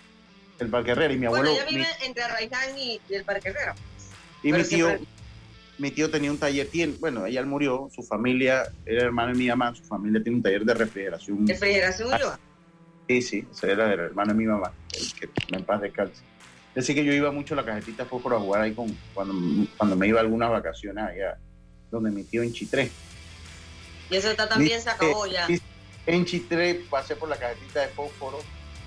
El Parque Herrera. Y mi Bueno, abuelo, ella mi- vive entre Arraiján y, y el Parque Herrera. y mi tío, siempre- mi tío tenía un taller, tiene, bueno, ella murió, su familia, era hermano de mi mamá, su familia tiene un taller de refrigeración. Refrigeración Ulloa. Sí, sí, ese era el hermano de mi mamá, el que en paz descanse. Así que yo iba mucho a la cajetita de fósforo a jugar ahí con, cuando, cuando me iba a algunas vacaciones allá, donde mi tío en Chitré. Y eso está también se acabó ya. En Chitré pasé por la cajetita de fósforo,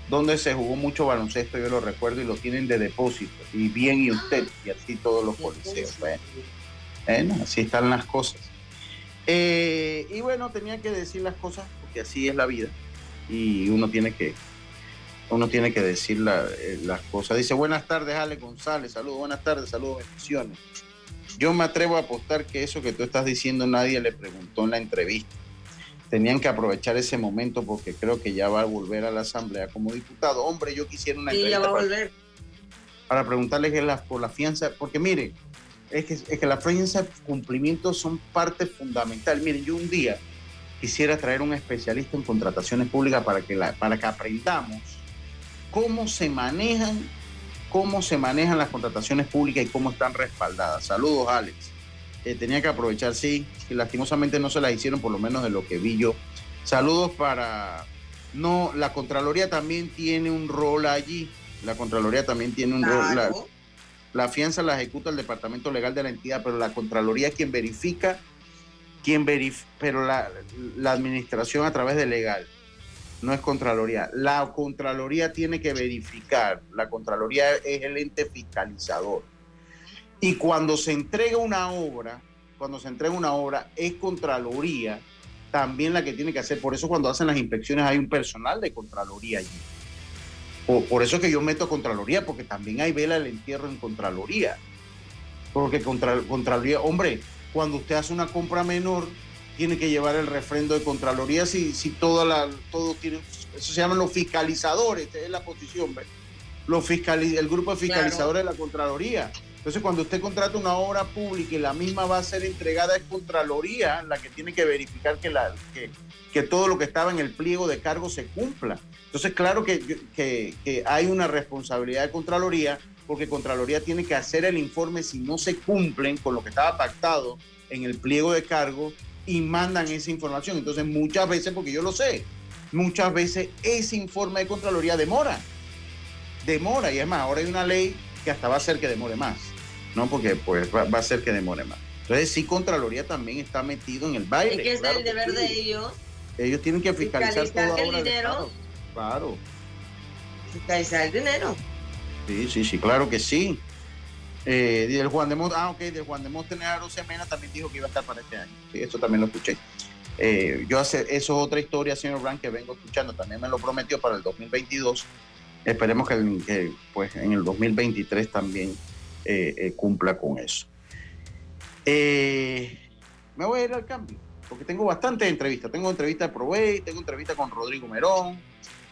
donde se jugó mucho baloncesto, yo lo recuerdo, y lo tienen de depósito. Y bien, y usted, y así todos los policías. Bueno, bueno, así están las cosas. Eh, y bueno, tenía que decir las cosas, porque así es la vida. Y uno tiene que, uno tiene que decir la- eh, las cosas. Dice, buenas tardes, Ale González, saludos, buenas tardes, saludos, bendiciones. Yo me atrevo a apostar que eso que tú estás diciendo nadie le preguntó en la entrevista. Tenían que aprovechar ese momento porque creo que ya va a volver a la asamblea como diputado. Hombre, yo quisiera una Sí, ya entrevista a para, volver. para preguntarle que las por la fianza, porque mire, es que, es que la fianza de cumplimiento son parte fundamental. Miren, yo un día quisiera traer un especialista en contrataciones públicas para que, la, para que aprendamos cómo se manejan, cómo se manejan las contrataciones públicas y cómo están respaldadas. Saludos, Alex. Eh, tenía que aprovechar, sí, que lastimosamente no se las hicieron, por lo menos de lo que vi yo. Saludos para... No, la Contraloría también tiene un rol allí. La Contraloría también tiene un rol. La, fianza la ejecuta el Departamento Legal de la entidad, pero la Contraloría es quien verifica, quien verif pero la, la administración a través de legal, no es Contraloría. La Contraloría tiene que verificar, la Contraloría es el ente fiscalizador. Y cuando se entrega una obra, cuando se entrega una obra, es Contraloría también la que tiene que hacer. Por eso cuando hacen las inspecciones hay un personal de Contraloría allí. Por, por eso es que yo meto Contraloría, porque también hay vela el entierro en Contraloría. Porque contra, Contraloría, hombre, cuando usted hace una compra menor, tiene que llevar el refrendo de Contraloría si, si toda la, todo tiene, eso se llaman los fiscalizadores, esta es la posición. Los fiscali, el grupo de fiscalizadores de la Contraloría. Entonces, cuando usted contrata una obra pública y la misma va a ser entregada, es Contraloría la que tiene que verificar que, la, que, que todo lo que estaba en el pliego de cargo se cumpla. Entonces, claro que, que, que hay una responsabilidad de Contraloría, porque Contraloría tiene que hacer el informe si no se cumplen con lo que estaba pactado en el pliego de cargo y mandan esa información. Entonces, muchas veces, porque yo lo sé, muchas veces ese informe de Contraloría demora. Demora, y es más, ahora hay una ley que hasta va a hacer que demore más, ¿no? Porque pues va, va a hacer que demore más. Entonces, sí, Contraloría también está metido en el baile. Es que es claro el deber sí. de ellos Ellos tienen que fiscalizar Fiscalizar que el dinero-. Claro. fiscalizar el dinero. Sí, sí, sí, claro que sí. Eh, del Juan de Monte, ah, ok, del Juan de Montenegro Semena también dijo que iba a estar para este año. Sí, eso también lo escuché. Eh, yo hace, eso es otra historia, señor Brandt, que vengo escuchando. También me lo prometió para el 2022. Esperemos que, el- que, pues, en el 2023 también eh, eh, cumpla con eso. Eh, me voy a ir al cambio, porque tengo bastantes entrevistas. Tengo entrevista de Provey, tengo entrevista con Rodrigo Merón,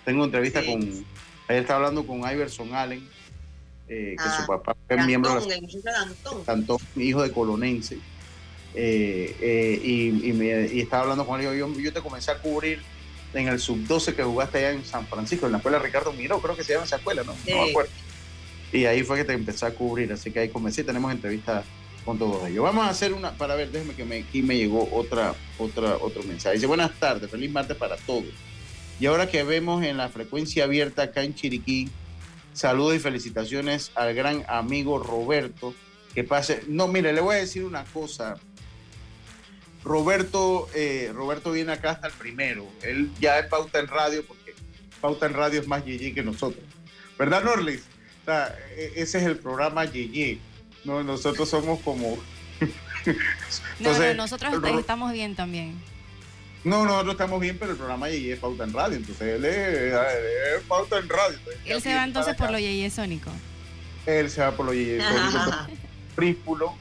tengo entrevista Sí. con... Ayer estaba hablando con Iverson Allen, eh, que Ah, su papá es miembro de la Antón, Antón. Hijo de colonense. Eh, eh, y, y me- y estaba hablando con él, yo, yo te comencé a cubrir en el sub-12 que jugaste allá en San Francisco, en la escuela Ricardo Miró, creo que se llama esa escuela, ¿no? No me acuerdo. Y ahí fue que te empecé a cubrir, así que ahí comencé, tenemos entrevistas con todos ellos. Vamos a hacer una, para ver, déjeme que me, aquí me llegó otra, otra, otro mensaje. Dice, buenas tardes, feliz martes para todos. Y ahora que vemos en la frecuencia abierta acá en Chiriquí, saludos y felicitaciones al gran amigo Roberto, que pase. No, mire, le voy a decir una cosa. Roberto, eh, Roberto viene acá hasta el primero. Él ya es pauta en radio porque pauta en radio es más Yeye que nosotros. ¿Verdad, Norlis? O sea, e, ese es el programa Yeye. No, nosotros somos como. no, no, nosotros estamos bien también. No, nosotros estamos bien, pero el programa Yeye es pauta en radio. Entonces él es, pauta en radio. él se va entonces por lo Yeye Sónico. Él se va por lo Yeye Sónico. Bríspulo,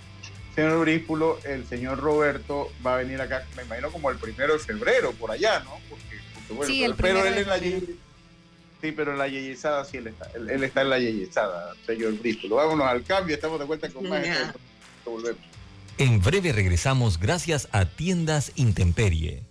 señor Bríspulo, el señor Roberto va a venir acá, me imagino como el primero de febrero, por allá, ¿no? Porque, bueno, sí, el pero él en la Sí, pero en la yeyezada sí él está. Él, está en la yeyezada, señor Bríspulo. Vámonos al cambio, estamos de vuelta con más. Volvemos. En breve regresamos gracias a Tiendas Intemperie.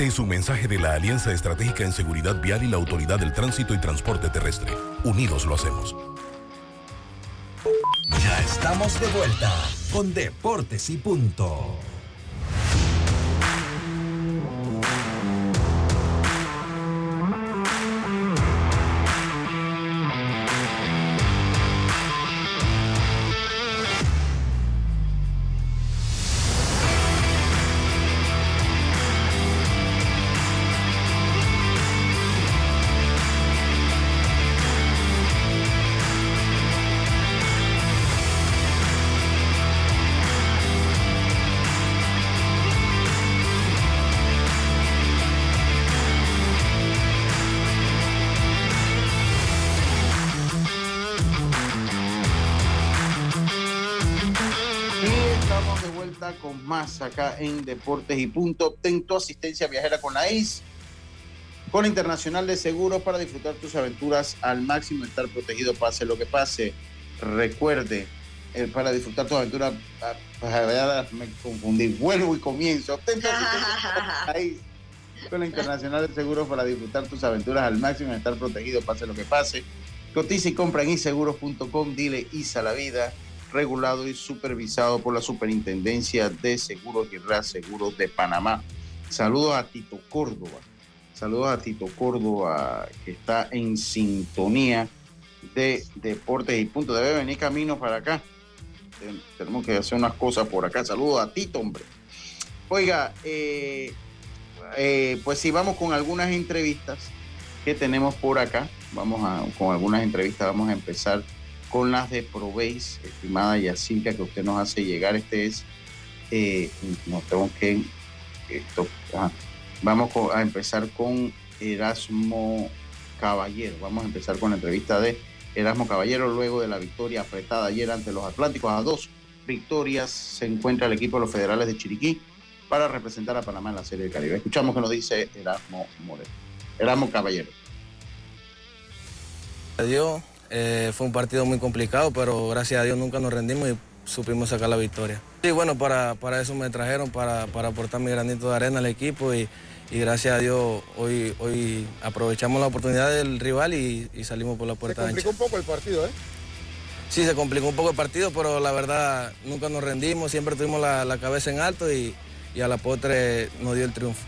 Este es un mensaje de la Alianza Estratégica en Seguridad Vial y la Autoridad del Tránsito y Transporte Terrestre. Unidos lo hacemos. Ya estamos de vuelta con Deportes y Punto. Acá en Deportes y Punto. Obtén tu asistencia viajera con la IS, con Internacional de Seguros para disfrutar tus aventuras al máximo, estar protegido pase lo que pase. Recuerde, eh, para disfrutar tu aventura, ah, me confundí, vuelvo y comienzo. Obtén tu asistencia con la Internacional de Seguros para disfrutar tus aventuras al máximo, estar protegido pase lo que pase. Cotiza y compra en inseguros.com, dile ISA la vida, regulado y supervisado por la Superintendencia de Seguros y Reaseguros de Panamá. Saludos a Tito Córdoba. Saludos a Tito Córdoba, que está en sintonía de Deportes y Punto. Debe venir camino para acá. Tenemos que hacer unas cosas por acá. Saludos a Tito, hombre. Oiga, eh, eh, pues sí, vamos con algunas entrevistas que tenemos por acá. Vamos a, con algunas entrevistas, vamos a empezar con las de Proveis, estimada Yacirca, que usted nos hace llegar. Este es, eh, no tengo que, esto, vamos a empezar con Erasmo Caballero. Vamos a empezar con la entrevista de Erasmo Caballero luego de la victoria apretada ayer ante los Atlánticos. A dos victorias se encuentra el equipo de los federales de Chiriquí para representar a Panamá en la Serie del Caribe. Escuchamos que nos dice Erasmo Moreno. Erasmo Caballero. Dios, eh, fue un partido muy complicado, pero gracias a Dios nunca nos rendimos y supimos sacar la victoria. Y bueno, para, para eso me trajeron, para, para aportar mi granito de arena al equipo y, y gracias a Dios hoy, hoy aprovechamos la oportunidad del rival y, salimos por la puerta. Se complicó un poco el partido, ¿eh? Sí, se complicó un poco el partido, pero la verdad nunca nos rendimos, siempre tuvimos la, cabeza en alto y, a la postre nos dio el triunfo.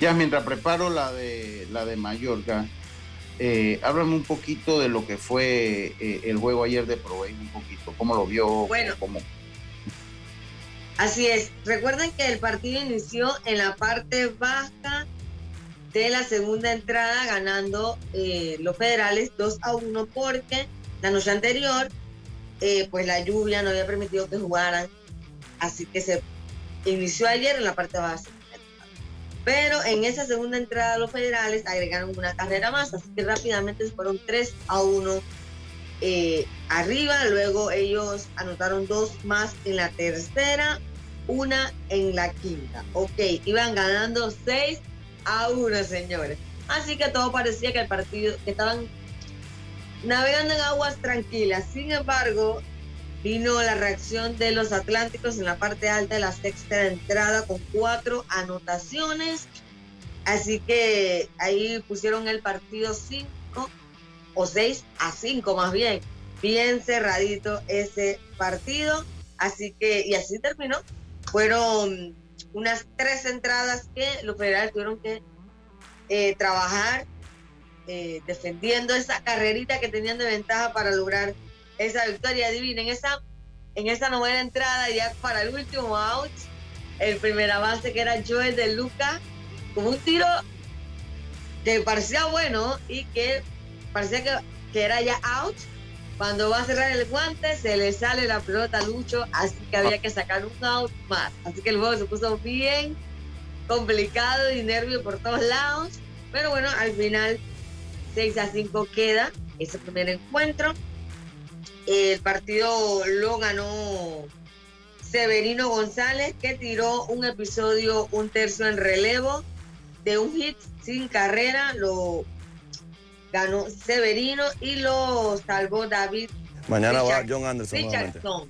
Ya mientras preparo la de la de Mallorca, eh, háblame un poquito de lo que fue eh, el juego ayer de Provey, un poquito, cómo lo vio, bueno, cómo, Así es. Recuerden que el partido inició en la parte baja de la segunda entrada, ganando eh, los federales 2 a 1 porque la noche anterior, eh, pues la lluvia no había permitido que jugaran. Así que se inició ayer en la parte baja. Pero en esa segunda entrada los federales agregaron una carrera más, así que rápidamente fueron 3 a 1 eh, arriba. Luego ellos anotaron dos más en la tercera una en la quinta. Ok, iban ganando 6 a 1, señores. Así que todo parecía que el partido, que estaban navegando en aguas tranquilas. Sin embargo, vino la reacción de los Atlánticos en la parte alta de la sexta entrada con cuatro anotaciones. Así que ahí pusieron el partido 5 o 6 a 5 más bien. Bien cerradito ese partido. Así que, y así terminó fueron unas tres entradas que los federales tuvieron que eh, trabajar eh, defendiendo esa carrerita que tenían de ventaja para lograr esa victoria. Adivinen, esa, en esa novena entrada, ya para el último out, el primera base que era Joel de Luca, con un tiro que parecía bueno y que parecía que, que era ya out, cuando va a cerrar el guante, se le sale la pelota a Lucho, así que había que sacar un out más. Así que el juego se puso bien complicado y nervio por todos lados. Pero bueno, al final 6 a 5 queda ese primer encuentro. El partido lo ganó Severino González, que tiró un episodio, un tercio en relevo de un hit sin carrera. Lo ganó Severino y lo salvó David. Mañana va John Anderson.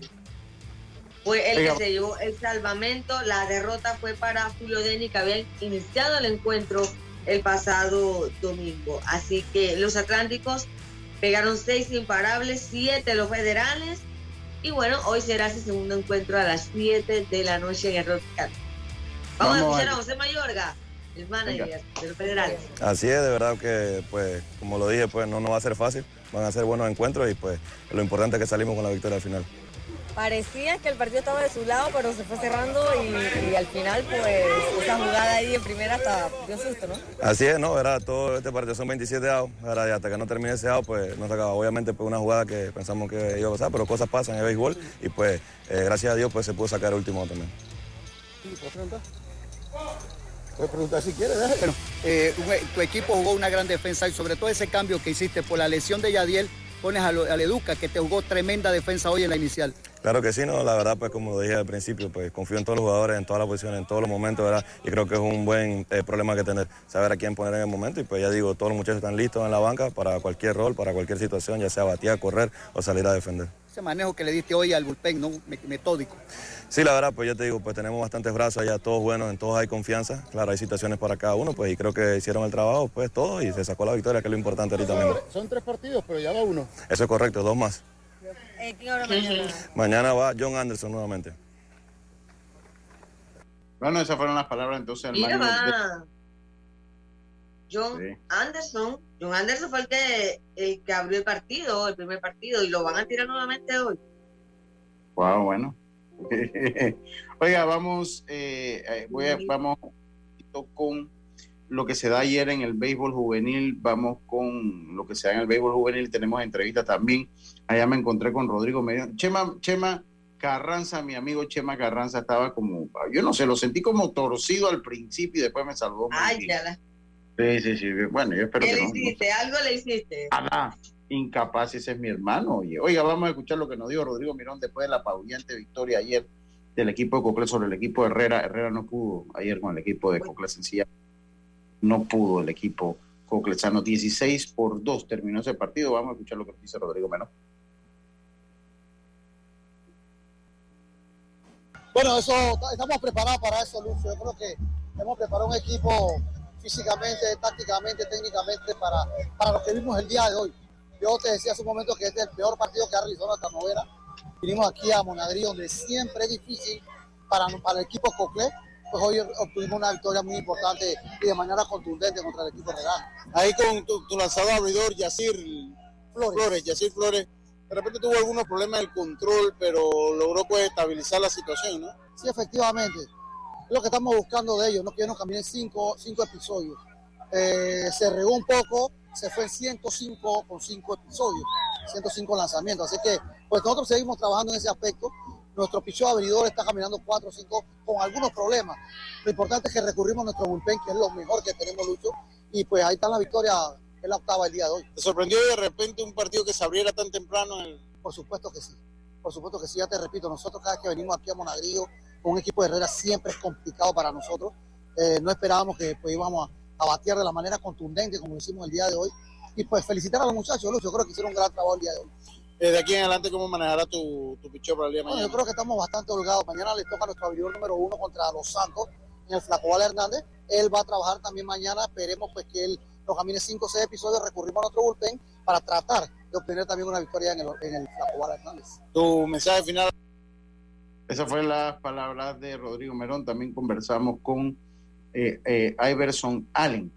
Fue el que se llevó el salvamento. La derrota fue para Julio Deni, que había iniciado el encuentro el pasado domingo. Así que los Atlánticos pegaron seis imparables, siete los federales. Y bueno, hoy será ese segundo encuentro a las 7 de la noche en el Rock Vamos, a escuchar a José Mayorga el manager del federal. Así es, de verdad que, pues, como lo dije, pues no nos va a ser fácil. Van a ser buenos encuentros y pues lo importante es que salimos con la victoria al final. Parecía que el partido estaba de su lado, pero se fue cerrando y, al final, pues, esa jugada ahí en primera hasta dio susto, ¿no? Así es, ¿no? Era todo este partido son 27 outs, ahora hasta que no termine ese out, pues no se acaba. Obviamente, pues una jugada que pensamos que iba a pasar, pero cosas pasan en el béisbol y pues, eh, gracias a Dios, pues se pudo sacar el último también. Puedes preguntar si quieres, bueno, eh, tu equipo jugó una gran defensa y sobre todo ese cambio que hiciste por la lesión de Yadiel, pones al Educa que te jugó tremenda defensa hoy en la inicial. Claro que sí, no, la verdad, pues como lo dije al principio, pues confío en todos los jugadores, en todas las posiciones, en todos los momentos, ¿verdad? Y creo que es un buen eh, problema que tener, saber a quién poner en el momento. Y pues ya digo, todos los muchachos están listos en la banca para cualquier rol, para cualquier situación, ya sea batear, correr o salir a defender ese manejo que le diste hoy al bullpen, ¿no? Metódico. Sí, la verdad, pues ya te digo, pues tenemos bastantes brazos allá, todos buenos, en todos hay confianza. Claro, hay situaciones para cada uno, pues y creo que hicieron el trabajo, pues todo, y se sacó la victoria, que es lo importante ahorita mismo. Son tres partidos, pero ya va uno. Eso es correcto, dos más. Eh. Mañana va John Anderson nuevamente. Bueno, esas fueron las palabras entonces del Mira, manager de- va. John Sí. Anderson. John Anderson fue el que, el que abrió el partido, el primer partido, y lo van a tirar nuevamente hoy. Wow, bueno. Oiga, vamos, eh, eh, voy a- vamos con lo que se da ayer en el béisbol juvenil, vamos con lo que se da en el béisbol juvenil, tenemos entrevistas también. Allá me encontré con Rodrigo Medina. Chema, Chema Carranza, mi amigo Chema Carranza estaba como, yo no sé, lo sentí como torcido al principio y después me salvó. muy Ay, ya la- Sí, sí, sí. Bueno, yo espero ¿Qué que le no. no hiciste? Algo le hiciste. Alá, incapaz, ese es mi hermano. Oye, oiga, vamos a escuchar lo que nos dijo Rodrigo Mirón después de la apabullante victoria ayer del equipo de Coclé sobre el equipo de Herrera. Herrera no pudo ayer con el equipo de Coclé sencilla. No pudo el equipo coclesano. 16 por 2 terminó ese partido. Vamos a escuchar lo que dice Rodrigo Mirón. Bueno, eso estamos preparados para eso, Lucio. Yo creo que hemos preparado un equipo físicamente, tácticamente, técnicamente para, para lo que vimos el día de hoy. Yo te decía hace un momento que este es el peor partido que ha realizado nuestra novela. Vinimos aquí a Monadrí, donde siempre es difícil para, para el equipo Coclé. Pues hoy obtuvimos una victoria muy importante y de manera contundente contra el equipo Regano. Ahí con tu, tu lanzador abridor, Yacir Flores. Yacir Flores, de repente tuvo algunos problemas del control, pero logró pues estabilizar la situación, ¿no? Sí, efectivamente. Es lo que estamos buscando de ellos, no que ellos nos caminen cinco, cinco episodios. Eh, se regó un poco, se fue en 105 con cinco episodios, 105 lanzamientos. Así que pues nosotros seguimos trabajando en ese aspecto. Nuestro picheo abridor está caminando 4 o 5 con algunos problemas. Lo importante es que recurrimos a nuestro bullpen, que es lo mejor que tenemos, Lucho. Y pues ahí está la victoria, es la octava el día de hoy. ¿Te sorprendió de repente un partido que se abriera tan temprano? En el... Por supuesto que sí. Por supuesto que sí, ya te repito, nosotros cada vez que venimos aquí a Monagrillo un equipo de Herrera siempre es complicado para nosotros. Eh, no esperábamos que pues, íbamos a, a batear de la manera contundente como lo hicimos el día de hoy. Y pues felicitar a los muchachos, Lucho, yo creo que hicieron un gran trabajo el día de hoy. Eh, de aquí en adelante, ¿cómo manejará tu, tu picheo para el día de Bueno, mañana? yo creo que estamos bastante holgados. Mañana le toca a nuestro abridor número uno contra Los Santos en el Flacobal Hernández. Él va a trabajar también mañana. Esperemos pues que él nos camine 5 o 6 episodios. Recurrimos a nuestro bullpen para tratar de obtener también una victoria en el, en el Flacobal Hernández. Tu mensaje final. Esas fueron las palabras de Rodrigo Merón. También conversamos con eh, eh, Iverson Allen,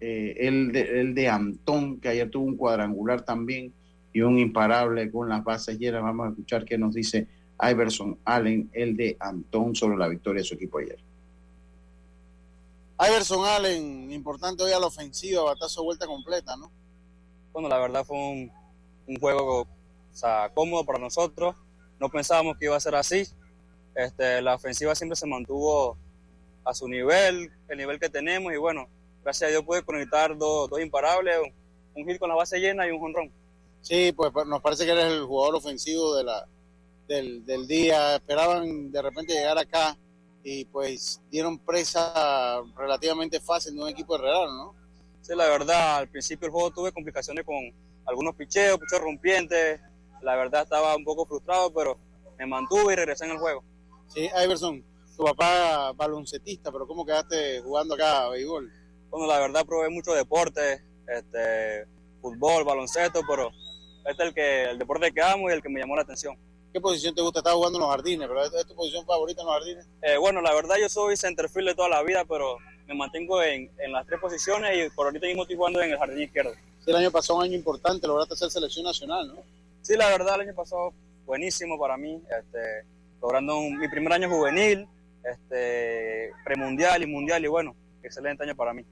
eh, el, de, el de Antón, que ayer tuvo un cuadrangular también y un imparable con las bases llenas. Vamos a escuchar qué nos dice Iverson Allen, el de Antón, sobre la victoria de su equipo ayer. Iverson Allen, importante hoy a la ofensiva, batazo vuelta completa, ¿no? Bueno, la verdad fue un, un juego o sea, cómodo para nosotros. No pensábamos que iba a ser así. Este, la ofensiva siempre se mantuvo a su nivel, el nivel que tenemos, y bueno, gracias a Dios pude conectar dos, dos imparables, un, hit con la base llena y un jonrón. Sí, pues nos parece que eres el jugador ofensivo de la, del, del día. Esperaban de repente llegar acá y pues dieron presa relativamente fácil de un equipo de Real, ¿no? Sí, la verdad, al principio del juego tuve complicaciones con algunos picheos, picheos rompientes. La verdad estaba un poco frustrado, pero me mantuve y regresé en el juego. Sí, Iverson, tu papá baloncetista, pero ¿cómo quedaste jugando acá a béisbol? Bueno, la verdad probé mucho deporte, este, fútbol, baloncesto, pero este es el, que, el deporte que amo y el que me llamó la atención. ¿Qué posición te gusta? Estás jugando en los jardines, pero ¿es tu posición favorita en los jardines? Eh, bueno, la verdad yo soy centerfield de toda la vida, pero me mantengo en, en, las tres posiciones y por ahorita mismo estoy jugando en el jardín izquierdo. Sí, el año pasado un año importante, lograste hacer selección nacional, ¿no? Sí, la verdad el año pasado buenísimo para mí, este, logrando un, mi primer año juvenil, este, premundial y mundial y bueno, excelente año para mí.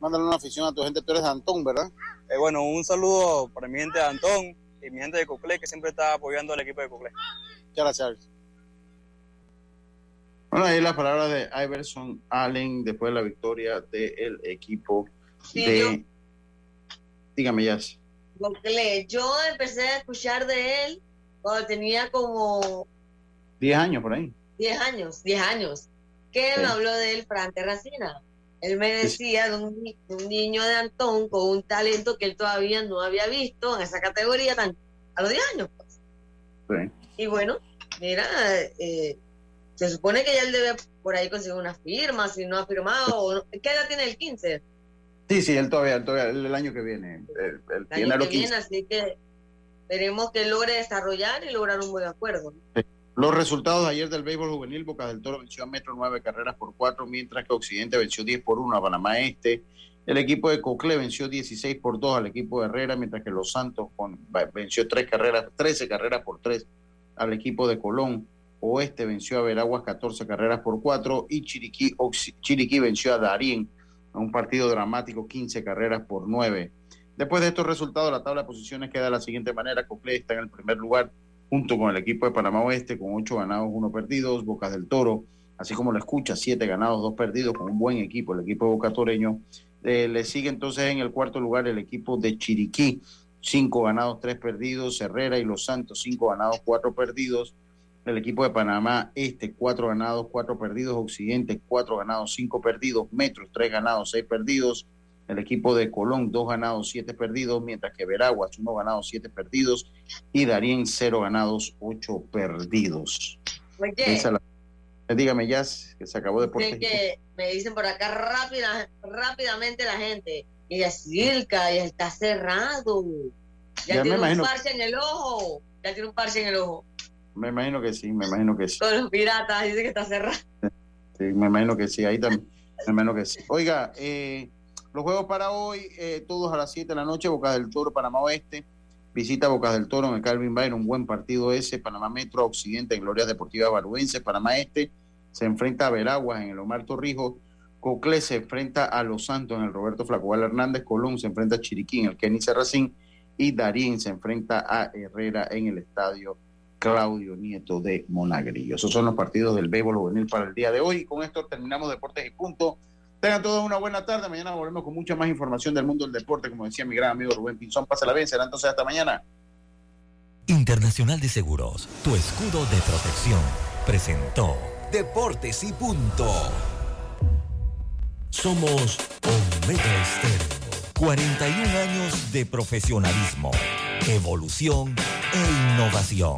Mándale una afición a tu gente, tú eres de Antón, ¿verdad? Eh, bueno, un saludo para mi gente de Antón y mi gente de Coclé que siempre está apoyando al equipo de Coclé. Muchas gracias. Bueno, ahí las palabras de Iverson Allen después de la victoria del equipo Sí, de... yo- Dígame, Jazz. Coclé. Yo empecé a escuchar de él cuando tenía como 10 años por ahí. 10 años, 10 años, Sí. me habló de él Fran Terracina. Él me decía de un, de un niño de Antón con un talento que él todavía no había visto en esa categoría tan, a los 10 años. pues. Y bueno, mira, eh, se supone que ya él debe por ahí conseguir una firma, si no ha firmado. ¿Qué edad tiene el 15? Sí, sí, él todavía, todavía el año que viene. El, año que viene, así que esperemos que logre desarrollar y lograr un buen acuerdo. Los resultados de ayer del béisbol juvenil, Boca del Toro venció a Metro nueve carreras por cuatro, mientras que Occidente venció 10 por 1 a Panamá Este. El equipo de Cocle venció 16 por 2 al equipo de Herrera, mientras que Los Santos con, venció tres carreras, 13 carreras por 3 al equipo de Colón. Oeste venció a Veraguas 14 carreras por 4 y Chiriquí, venció a Darien a un partido dramático 15 carreras por 9. Después de estos resultados, la tabla de posiciones queda de la siguiente manera. Cocle está en el primer lugar junto con el equipo de Panamá Oeste con 8 ganados, 1 perdidos. Bocas del Toro, así como lo escucha, 7 ganados, 2 perdidos con un buen equipo, el equipo de Boca. Eh, le sigue entonces en el cuarto lugar el equipo de Chiriquí, 5 ganados, 3 perdidos. Herrera y Los Santos, 5 ganados, 4 perdidos el equipo de Panamá Este, cuatro ganados, cuatro perdidos, Occidente, cuatro ganados, cinco perdidos, Metros, tres ganados, seis perdidos, el equipo de Colón, dos ganados, siete perdidos, mientras que Veraguas, uno ganado, siete perdidos, y Darien, cero ganados, ocho perdidos. Oye, dígame, ya que se acabó de que me dicen por acá rápida, rápidamente la gente, y Silca, ya está cerrado, ya, tiene un parche en el ojo, ya tiene un parche en el ojo. Me imagino que sí, me imagino que sí. Todos los piratas, dice que está cerrado. Sí, me imagino que sí, ahí también. Me imagino que sí. Oiga, eh, los juegos para hoy, eh, todos a las 7 de la noche, Bocas del Toro, Panamá Oeste. Visita Bocas del Toro en el Calvin Bayern, un buen partido ese. Panamá Metro, Occidente en Glorias Deportivas Baruense. Panamá Este se enfrenta a Veraguas en el Omar Torrijos. Coclé se enfrenta a Los Santos en el Roberto Flacobal Hernández. Colón se enfrenta a Chiriquí en el Kenny Serracín. Y Darín se enfrenta a Herrera en el Estadio Claudio Nieto de Monagrillo. Esos son los partidos del béisbol juvenil para el día de hoy. con esto terminamos Deportes y Punto. Tengan todos una buena tarde. Mañana volvemos con mucha más información del mundo del deporte, como decía mi gran amigo Rubén Pinzón. Pásala bien, será entonces hasta mañana. Internacional de Seguros, tu escudo de protección, presentó Deportes y Punto. Somos Omega Estéreo. 41 años de profesionalismo, evolución e innovación.